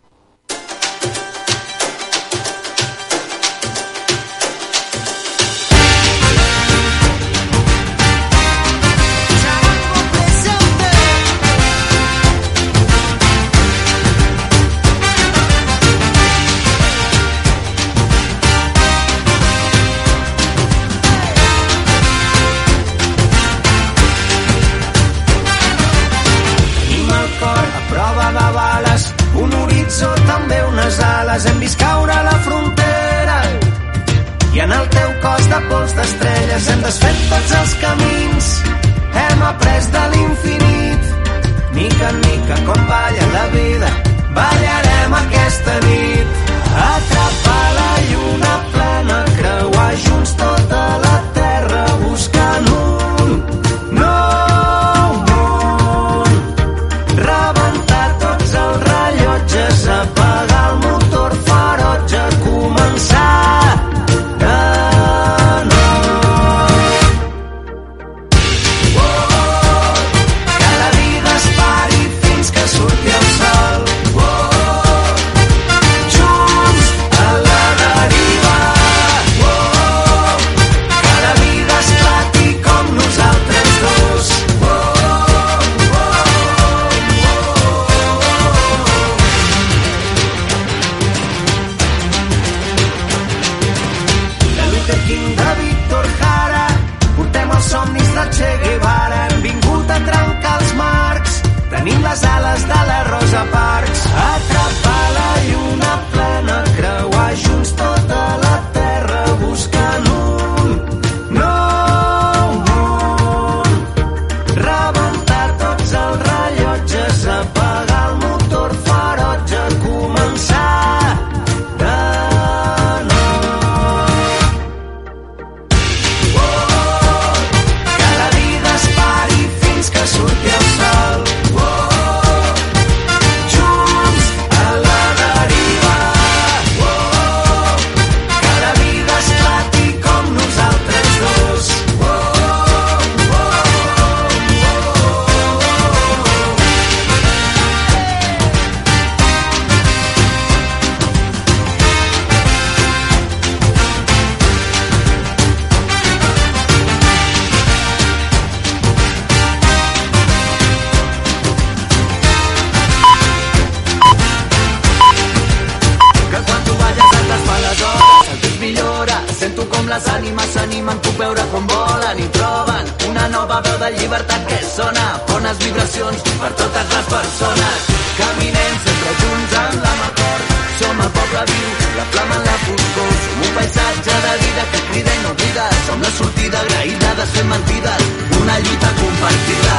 Les ànimes s'animen, puc veure com volen i troben una nova veu de llibertat que sona bones vibracions per totes les persones. Caminem sempre junts en la cor som el poble viu, la flama en la foscor. Som un paisatge de vida que crida i no oblida som la sortida agraïda desfent mentides una lluita compartida.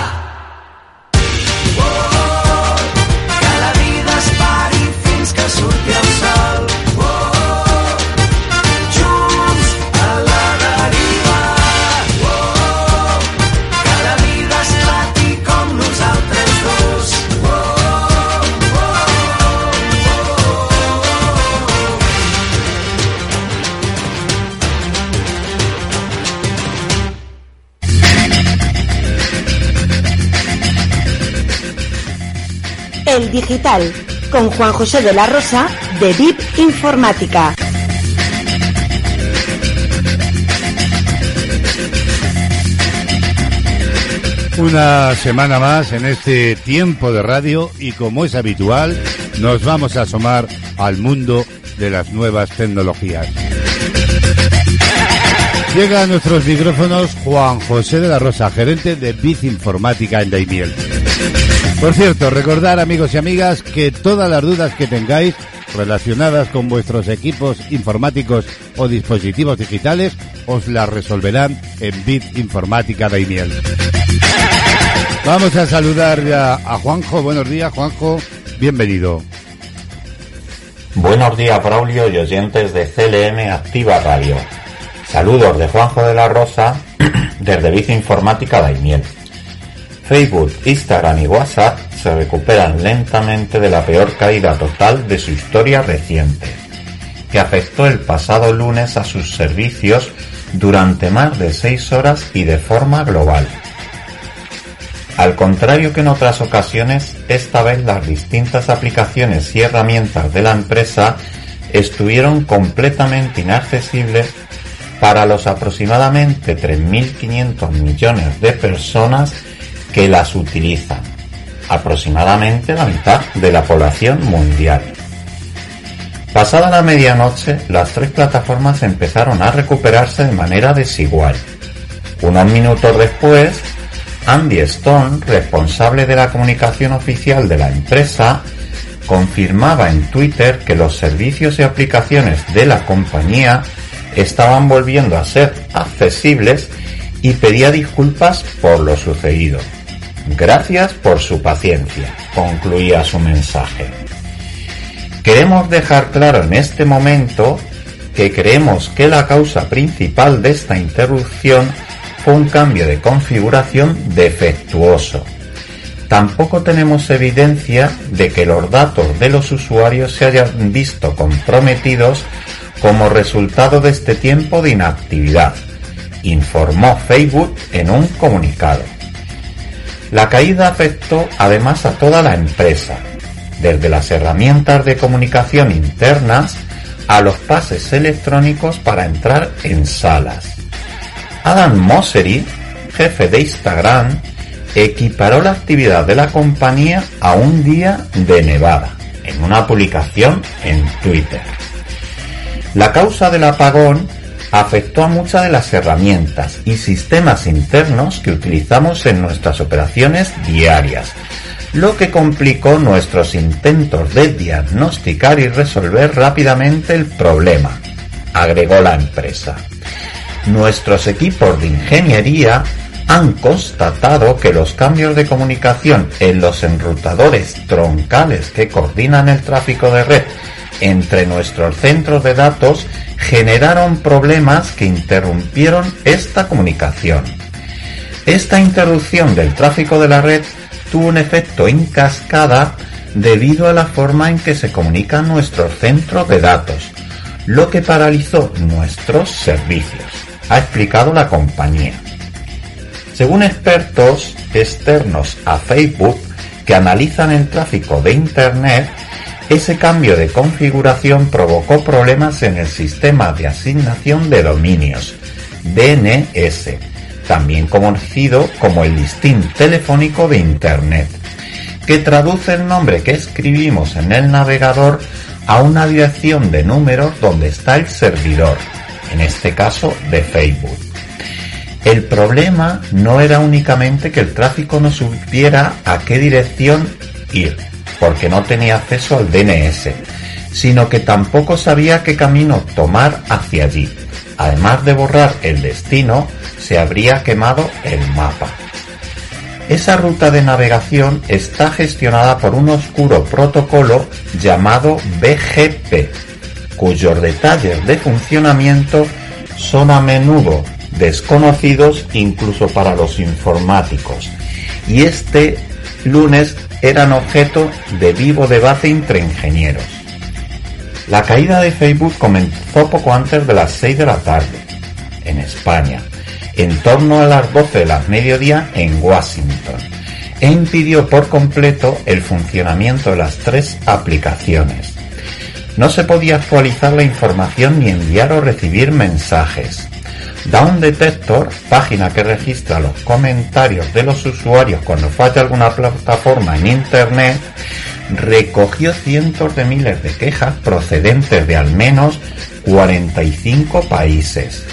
Oh, oh, oh, que la vida es pari fins que surti el sol. Oh, Digital, con Juan José de la Rosa, de VIP Informática. Una semana más en este tiempo de radio y como es habitual, nos vamos a asomar al mundo de las nuevas tecnologías. Llega a nuestros micrófonos Juan José de la Rosa, gerente de Biz Informática en Daimiel. Por cierto, recordar amigos y amigas que todas las dudas que tengáis relacionadas con vuestros equipos informáticos o dispositivos digitales os las resolverán en Bit Informática Daimiel. Vamos a saludar ya a Juanjo. Buenos días, Juanjo. Bienvenido. Buenos días, Braulio y oyentes de CLM Activa Radio. Saludos de Juanjo de la Rosa desde Vice Informática Daimiel. Facebook, Instagram y WhatsApp se recuperan lentamente de la peor caída total de su historia reciente, que afectó el pasado lunes a sus servicios durante más de seis horas y de forma global. Al contrario que en otras ocasiones, esta vez las distintas aplicaciones y herramientas de la empresa estuvieron completamente inaccesibles para los aproximadamente 3.500 millones de personas que las utilizan, aproximadamente la mitad de la población mundial. Pasada la medianoche, las tres plataformas empezaron a recuperarse de manera desigual. Unos minutos después, Andy Stone, responsable de la comunicación oficial de la empresa, confirmaba en Twitter que los servicios y aplicaciones de la compañía estaban volviendo a ser accesibles y pedía disculpas por lo sucedido. Gracias por su paciencia, concluía su mensaje. Queremos dejar claro en este momento que creemos que la causa principal de esta interrupción fue un cambio de configuración defectuoso. Tampoco tenemos evidencia de que los datos de los usuarios se hayan visto comprometidos como resultado de este tiempo de inactividad, informó Facebook en un comunicado. La caída afectó además a toda la empresa, desde las herramientas de comunicación internas a los pases electrónicos para entrar en salas. Adam Mosseri, jefe de Instagram, equiparó la actividad de la compañía a un día de nevada en una publicación en Twitter. La causa del apagón afectó a muchas de las herramientas y sistemas internos que utilizamos en nuestras operaciones diarias, lo que complicó nuestros intentos de diagnosticar y resolver rápidamente el problema, agregó la empresa. Nuestros equipos de ingeniería han constatado que los cambios de comunicación en los enrutadores troncales que coordinan el tráfico de red entre nuestros centros de datos generaron problemas que interrumpieron esta comunicación. Esta interrupción del tráfico de la red tuvo un efecto en cascada debido a la forma en que se comunican nuestros centros de datos, lo que paralizó nuestros servicios, ha explicado la compañía. Según expertos externos a Facebook que analizan el tráfico de Internet, ese cambio de configuración provocó problemas en el sistema de asignación de dominios, DNS, también conocido como el listín telefónico de Internet, que traduce el nombre que escribimos en el navegador a una dirección de números donde está el servidor, en este caso de Facebook. El problema no era únicamente que el tráfico no supiera a qué dirección ir, porque no tenía acceso al DNS, sino que tampoco sabía qué camino tomar hacia allí. Además de borrar el destino, se habría quemado el mapa. Esa ruta de navegación está gestionada por un oscuro protocolo llamado BGP, cuyos detalles de funcionamiento son a menudo desconocidos incluso para los informáticos. Y este lunes eran objeto de vivo debate entre ingenieros. La caída de Facebook comenzó poco antes de las 6 de la tarde, en España, en torno a las 12 de la mediodía en Washington, e impidió por completo el funcionamiento de las tres aplicaciones. No se podía actualizar la información ni enviar o recibir mensajes. Down Detector, página que registra los comentarios de los usuarios cuando falla alguna plataforma en Internet, recogió cientos de miles de quejas procedentes de al menos 45 países.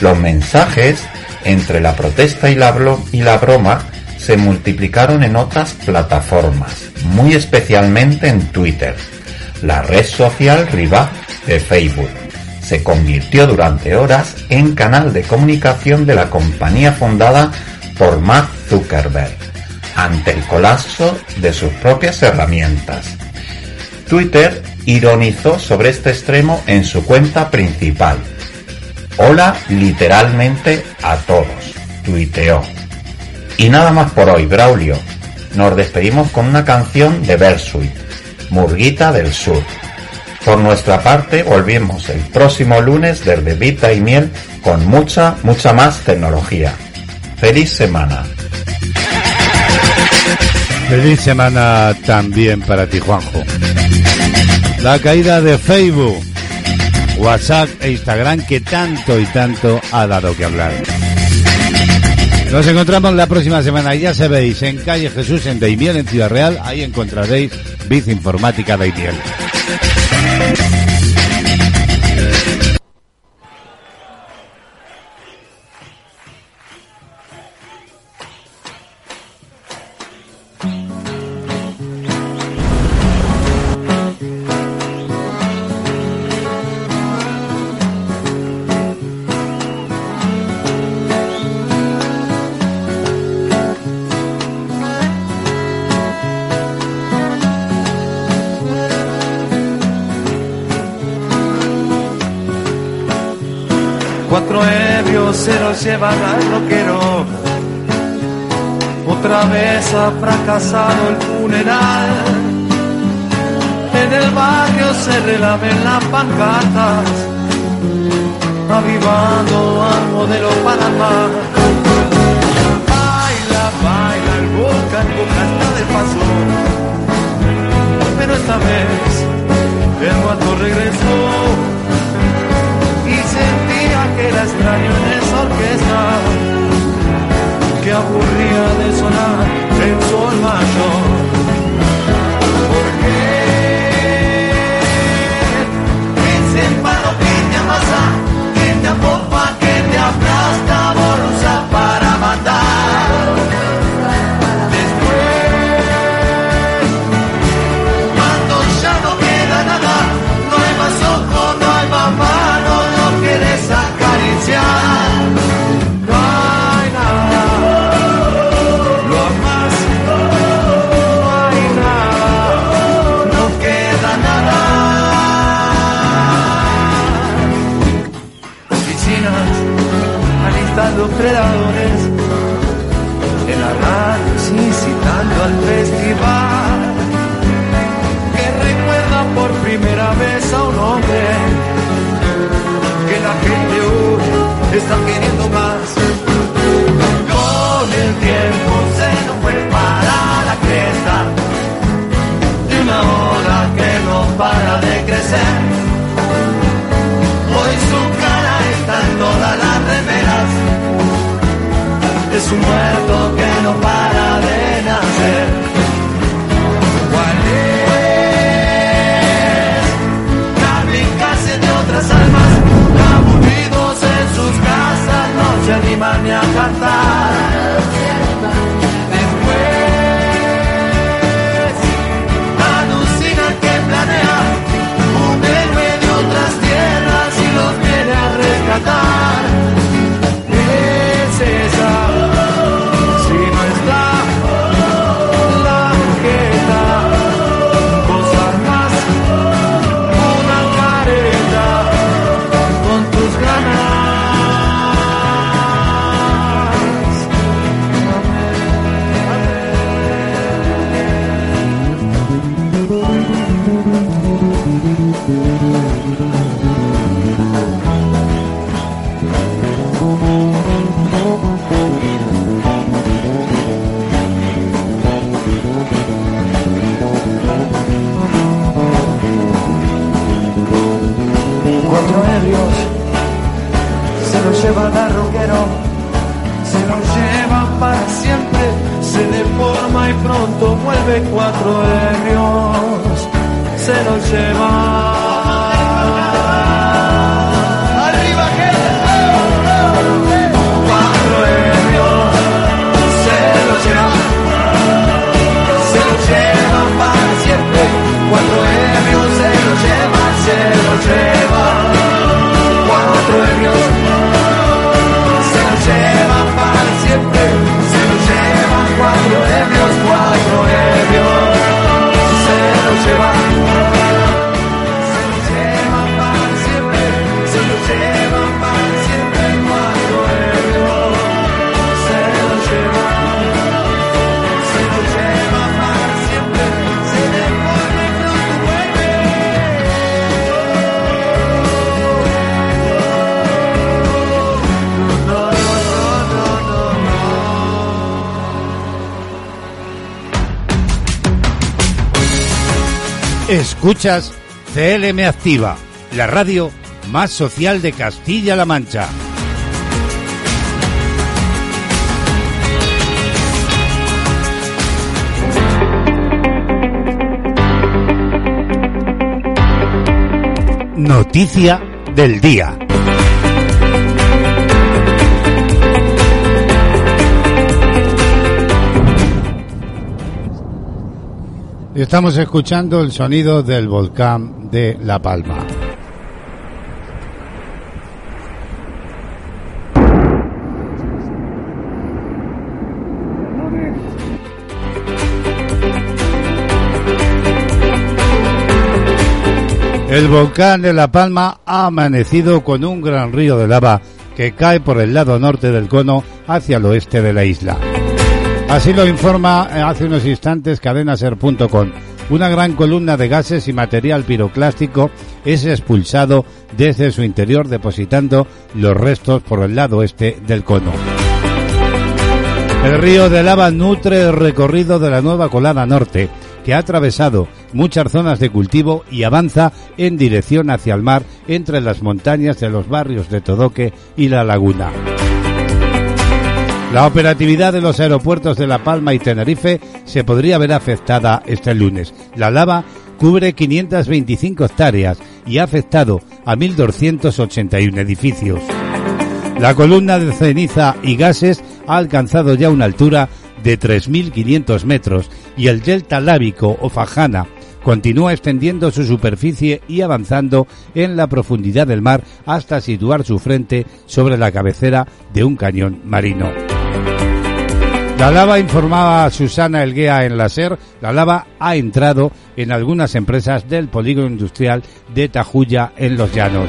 Los mensajes entre la protesta y la, y la broma se multiplicaron en otras plataformas, muy especialmente en Twitter, la red social rival de Facebook se convirtió durante horas en canal de comunicación de la compañía fundada por Mark Zuckerberg, ante el colapso de sus propias herramientas. Twitter ironizó sobre este extremo en su cuenta principal. Hola literalmente a todos, tuiteó. Y nada más por hoy, Braulio. Nos despedimos con una canción de Bersuit, Murguita del Sur. Por nuestra parte, volvemos el próximo lunes desde Vita y Miel con mucha, mucha más tecnología. ¡Feliz semana! Feliz semana también para ti, Juanjo. La caída de Facebook, WhatsApp e Instagram que tanto y tanto ha dado que hablar. Nos encontramos la próxima semana, ya sabéis, en Calle Jesús, en Daimiel, en Ciudad Real. Ahí encontraréis Biz Informática Daimiel. Cuatro modelo Panamá. Baila, baila, el boca en boca está de paso. Pero esta vez el muerto regresó y sentía que era extraño en esa orquesta que aburría de sonar en sol mayor. Hoy está queriendo más. Con el tiempo se nos fue para la cresta de una ola que no para de crecer. Hoy su cara está en todas las remeras. Es un muerto cantar. Se deforma y pronto vuelve cuatro ebrios, se lo llevan. Arriba Cuatro ebrios se lo llevan, se lo llevan Escuchas CLM Activa, la radio más social de Castilla-La Mancha. Noticia del día. Y Estamos escuchando el sonido del volcán de La Palma. El volcán de La Palma ha amanecido con un gran río de lava que cae por el lado norte del cono hacia el oeste de la isla. Así lo informa eh, hace unos instantes cadenaser.com. Una gran columna de gases y material piroclástico es expulsado desde su interior depositando los restos por el lado oeste del cono. El río de lava nutre el recorrido de la nueva colada norte, que ha atravesado muchas zonas de cultivo y avanza en dirección hacia el mar entre las montañas de los barrios de Todoque y La Laguna. La operatividad de los aeropuertos de La Palma y Tenerife se podría ver afectada este lunes. La lava cubre 525 hectáreas y ha afectado a 1.281 edificios. La columna de ceniza y gases ha alcanzado ya una altura de 3.500 metros y el delta lábico o fajana continúa extendiendo su superficie y avanzando en la profundidad del mar hasta situar su frente sobre la cabecera de un cañón marino. La lava, informaba Susana Elguea en la SER, la lava ha entrado en algunas empresas del polígono industrial de Tajuya en Los Llanos.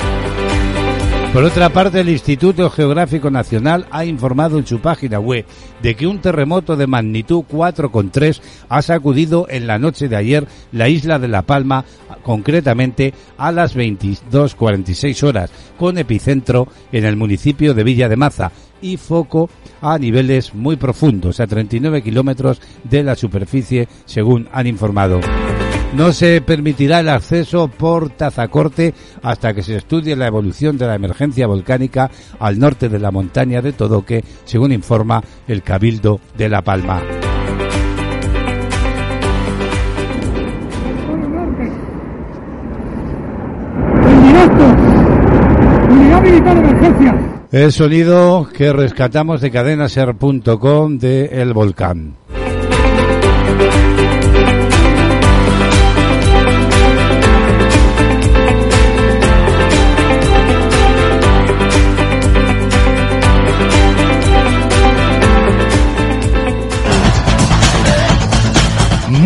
Por otra parte, el Instituto Geográfico Nacional ha informado en su página web de que un terremoto de magnitud 4,3 ha sacudido en la noche de ayer la isla de La Palma, concretamente a las 22.46 horas, con epicentro en el municipio de Villa de Maza y foco a niveles muy profundos, a 39 kilómetros de la superficie, según han informado. No se permitirá el acceso por Tazacorte hasta que se estudie la evolución de la emergencia volcánica al norte de la montaña de Todoque, según informa el Cabildo de La Palma. En directo, Unidad Militar de Emergencia. El sonido que rescatamos de cadenaser.com de El Volcán.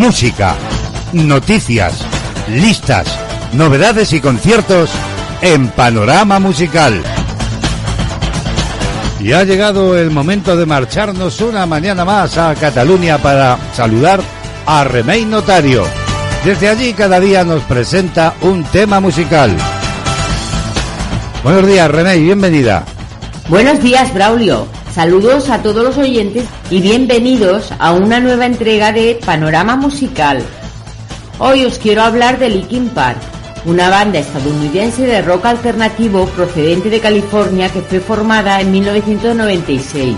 música, noticias, listas, novedades y conciertos en Panorama Musical. Y ha llegado el momento de marcharnos una mañana más a Cataluña para saludar a Remey Notario. Desde allí cada día nos presenta un tema musical. Buenos días, Remey, bienvenida. Buenos días, Braulio. Saludos a todos los oyentes y bienvenidos a una nueva entrega de Panorama Musical. Hoy os quiero hablar de Linkin Park, una banda estadounidense de rock alternativo procedente de California que fue formada en 1996.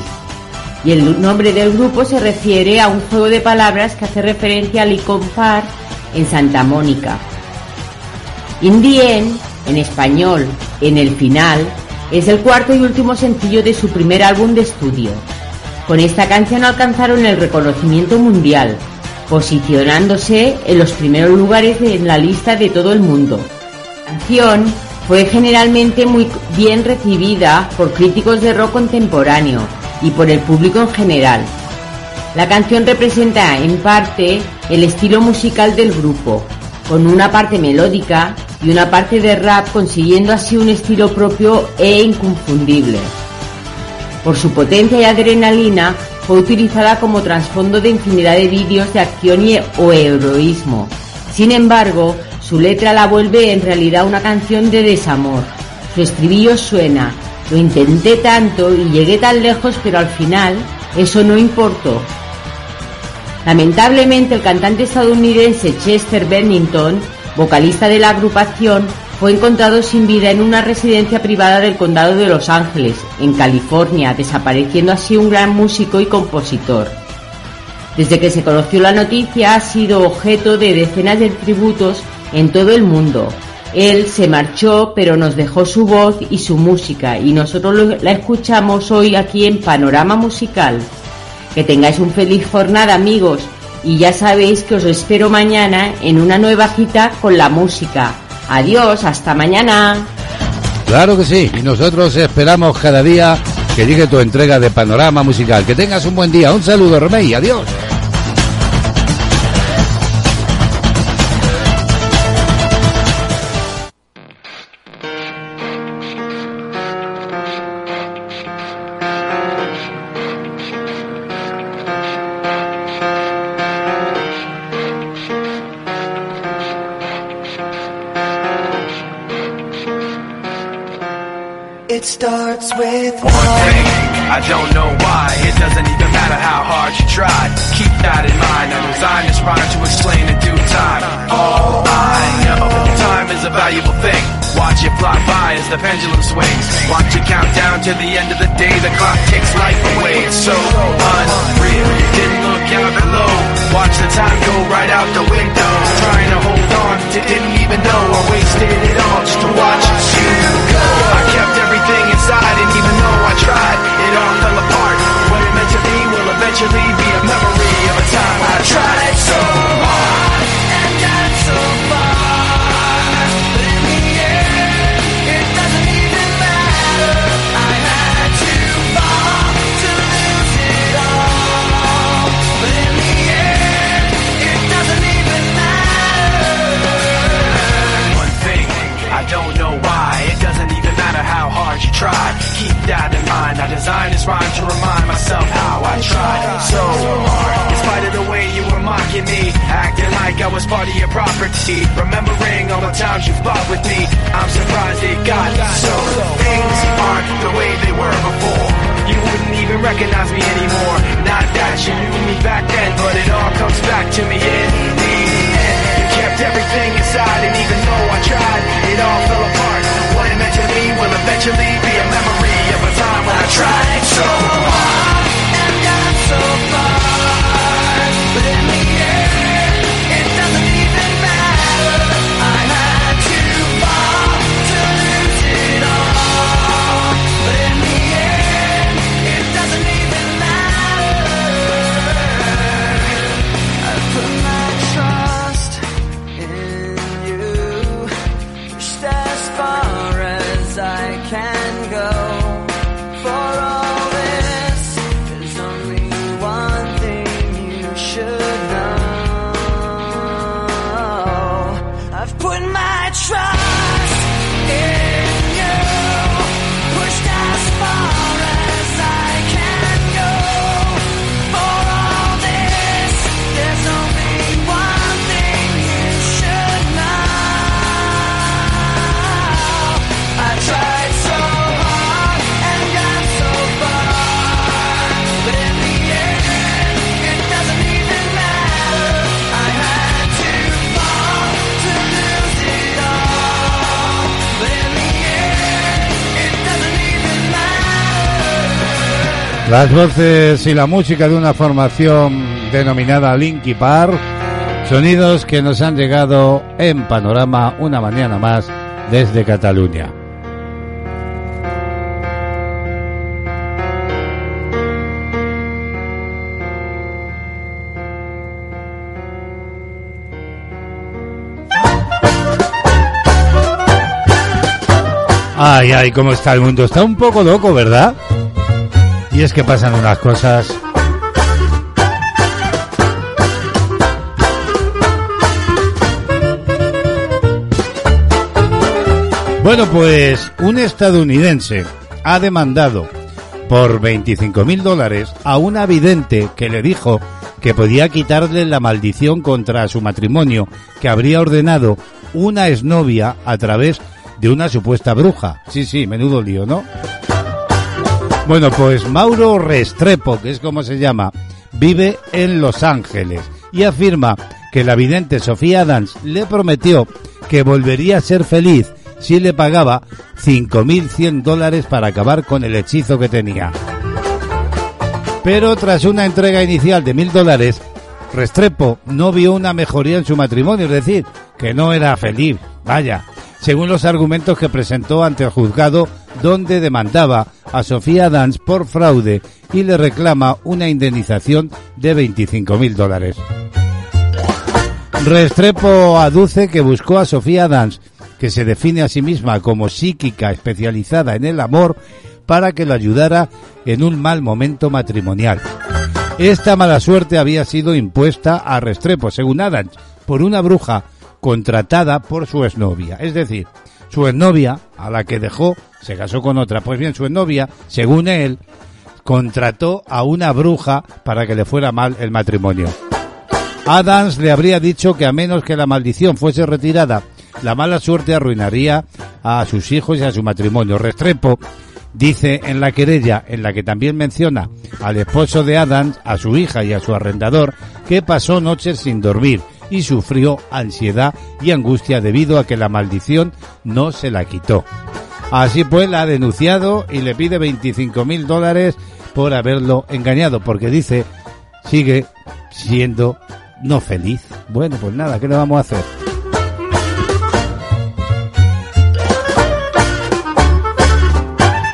Y el nombre del grupo se refiere a un juego de palabras que hace referencia a Linkin Park en Santa Mónica. In the end, en español, en el final, es el cuarto y último sencillo de su primer álbum de estudio. Con esta canción alcanzaron el reconocimiento mundial, posicionándose en los primeros lugares en la lista de todo el mundo. La canción fue generalmente muy bien recibida por críticos de rock contemporáneo y por el público en general. La canción representa en parte el estilo musical del grupo, con una parte melódica y una parte de rap consiguiendo así un estilo propio e inconfundible. Por su potencia y adrenalina fue utilizada como trasfondo de infinidad de vídeos de acción y, o heroísmo. Sin embargo, su letra la vuelve en realidad una canción de desamor. Su estribillo suena, lo intenté tanto y llegué tan lejos, pero al final eso no importó. Lamentablemente, el cantante estadounidense Chester Bennington, vocalista de la agrupación, fue encontrado sin vida en una residencia privada del condado de Los Ángeles, en California, desapareciendo así un gran músico y compositor. Desde que se conoció la noticia ha sido objeto de decenas de tributos en todo el mundo. Él se marchó, pero nos dejó su voz y su música, y nosotros la escuchamos hoy aquí en Panorama Musical. Que tengáis un feliz jornada, amigos, y ya sabéis que os espero mañana en una nueva cita con la música Adiós, hasta mañana. Claro que sí, y nosotros esperamos cada día que llegue tu entrega de panorama musical. Que tengas un buen día, un saludo, Romey, adiós. try. Las voces y la música de una formación denominada Linky Park, sonidos que nos han llegado en panorama una mañana más desde Cataluña. Ay, ay, cómo está el mundo. Está un poco loco, ¿verdad? Y es que pasan unas cosas. Bueno, pues un estadounidense ha demandado por 25 mil dólares a una vidente que le dijo que podía quitarle la maldición contra su matrimonio que habría ordenado una exnovia a través de una supuesta bruja. Sí, sí, menudo lío, ¿no? Bueno, pues Mauro Restrepo, que es como se llama, vive en Los Ángeles y afirma que la vidente Sofía Adams le prometió que volvería a ser feliz si le pagaba 5.100 dólares para acabar con el hechizo que tenía. Pero tras una entrega inicial de 1.000 dólares, Restrepo no vio una mejoría en su matrimonio, es decir, que no era feliz, vaya, según los argumentos que presentó ante el juzgado donde demandaba a Sofía Dance por fraude y le reclama una indemnización de 25.000 dólares. Restrepo aduce que buscó a Sofía Dance, que se define a sí misma como psíquica especializada en el amor, para que lo ayudara en un mal momento matrimonial. Esta mala suerte había sido impuesta a Restrepo, según Adams, por una bruja contratada por su exnovia. Es decir, su exnovia, a la que dejó, se casó con otra. Pues bien, su exnovia, según él, contrató a una bruja para que le fuera mal el matrimonio. Adams le habría dicho que a menos que la maldición fuese retirada, la mala suerte arruinaría a sus hijos y a su matrimonio. Restrepo dice en la querella, en la que también menciona al esposo de Adams, a su hija y a su arrendador, que pasó noches sin dormir y sufrió ansiedad y angustia debido a que la maldición no se la quitó. Así pues, la ha denunciado y le pide 25 mil dólares por haberlo engañado, porque dice, sigue siendo no feliz. Bueno, pues nada, ¿qué le vamos a hacer?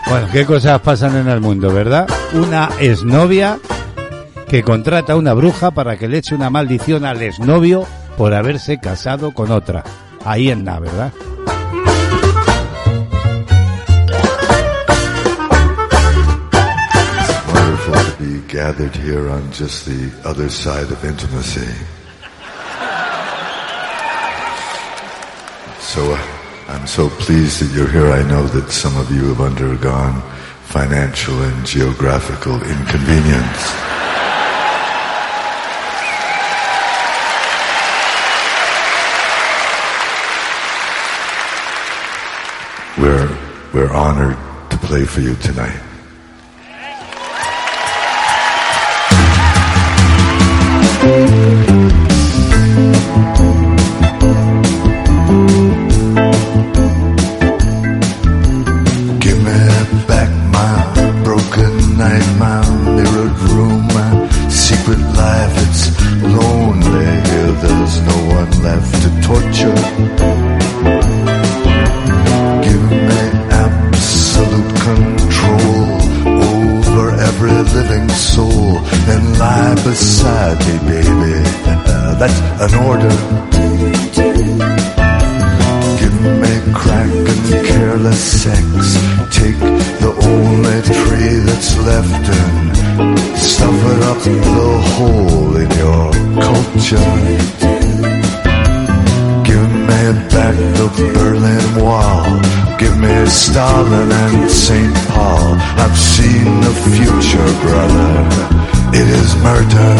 Bueno, qué cosas pasan en el mundo, ¿verdad? Una exnovia que contrata a una bruja para que le eche una maldición al exnovio por haberse casado con otra. Ahí en la, ¿verdad? be gathered here on just the other side of intimacy. So uh, I'm so pleased that you're here. I know that some of you have undergone financial and geographical inconvenience. We're, honored to play for you tonight. Give me back my broken night, my mirrored room, my secret life. It's lonely here. There's no one left to torture. Soul and lie beside me, baby. Uh, that's an order. Give me crack and careless sex. Take the only tree that's left and stuff it up the hole in your culture. Give me back the Berlin Wall. Give me Stalin and St. I've seen the future, brother. It is murder.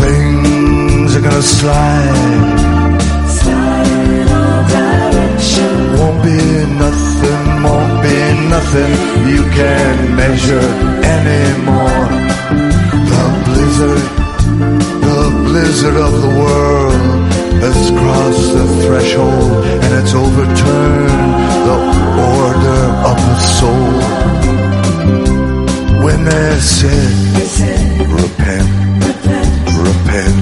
Things are gonna slide. Won't be nothing, won't be nothing you can measure anymore. The blizzard, the blizzard of the world has crossed the threshold and it's overturned the order of the soul. When they said, repent, repent,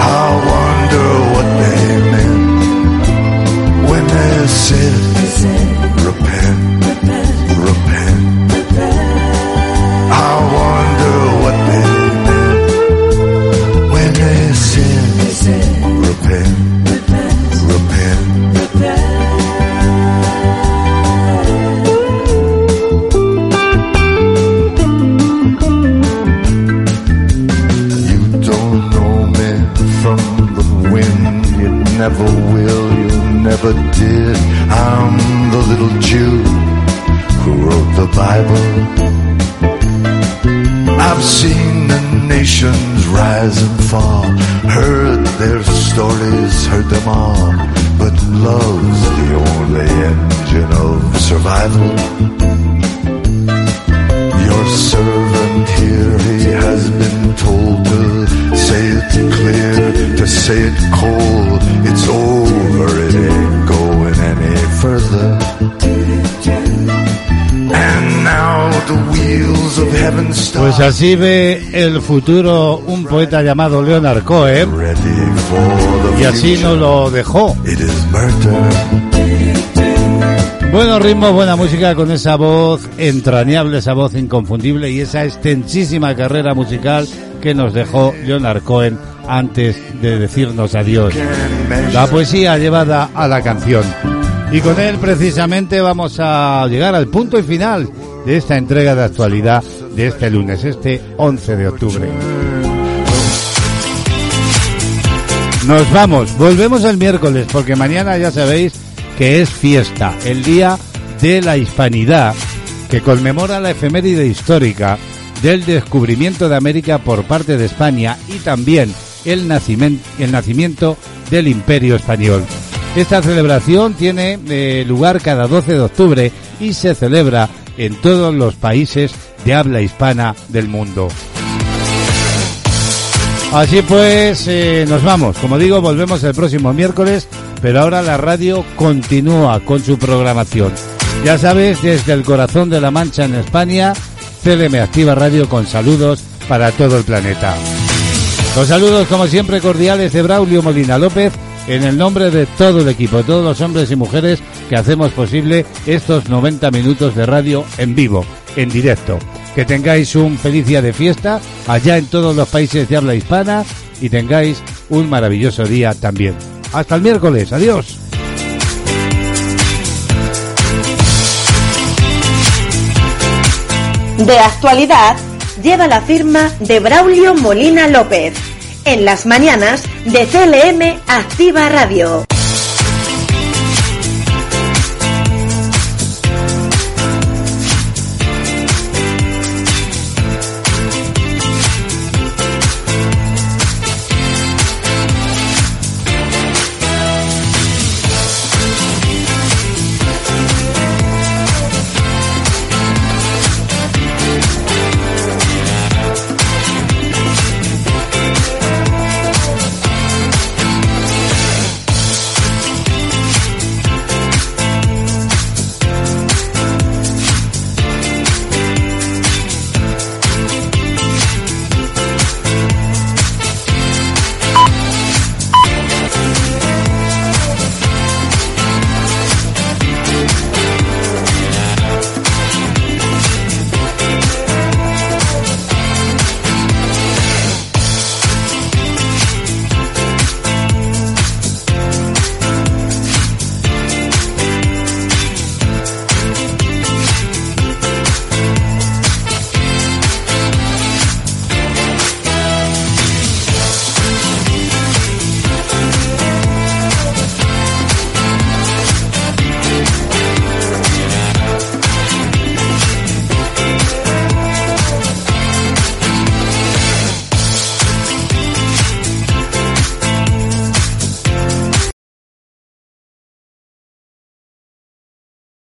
I wonder what they meant. When they said, never did. I'm the little Jew who wrote the Bible. I've seen the nations rise and fall, heard their stories, heard them all. But love's the only engine of survival. Your servant here, he has been told to say it clear, to say it cold. It's over, it ain't going any further. And now the wheels of heaven start. Pues así ve el futuro un poeta llamado Leonard Cohen y así nos lo dejó. It is murder. Buenos ritmos, buena música con esa voz entrañable, esa voz inconfundible y esa extensísima carrera musical que nos dejó Leonard Cohen antes de decirnos adiós. La poesía llevada a la canción. Y con él precisamente vamos a llegar al punto y final de esta entrega de actualidad de este lunes, este 11 de octubre. Nos vamos, volvemos el miércoles porque mañana ya sabéis que es fiesta, el Día de la Hispanidad, que conmemora la efeméride histórica del descubrimiento de América por parte de España y también el nacimiento, el nacimiento del Imperio Español. Esta celebración tiene eh, lugar cada 12 de octubre y se celebra en todos los países de habla hispana del mundo. Así pues, eh, nos vamos. Como digo, volvemos el próximo miércoles, pero ahora la radio continúa con su programación. Ya sabes, desde el corazón de la Mancha en España, CLM Activa Radio con saludos para todo el planeta. Los saludos, como siempre, cordiales de Braulio Molina López, en el nombre de todo el equipo, de todos los hombres y mujeres que hacemos posible estos 90 minutos de radio en vivo, en directo. Que tengáis un feliz día de fiesta allá en todos los países de habla hispana y tengáis un maravilloso día también. Hasta el miércoles, adiós. De actualidad lleva la firma de Braulio Molina López. En las mañanas de CLM Activa Radio.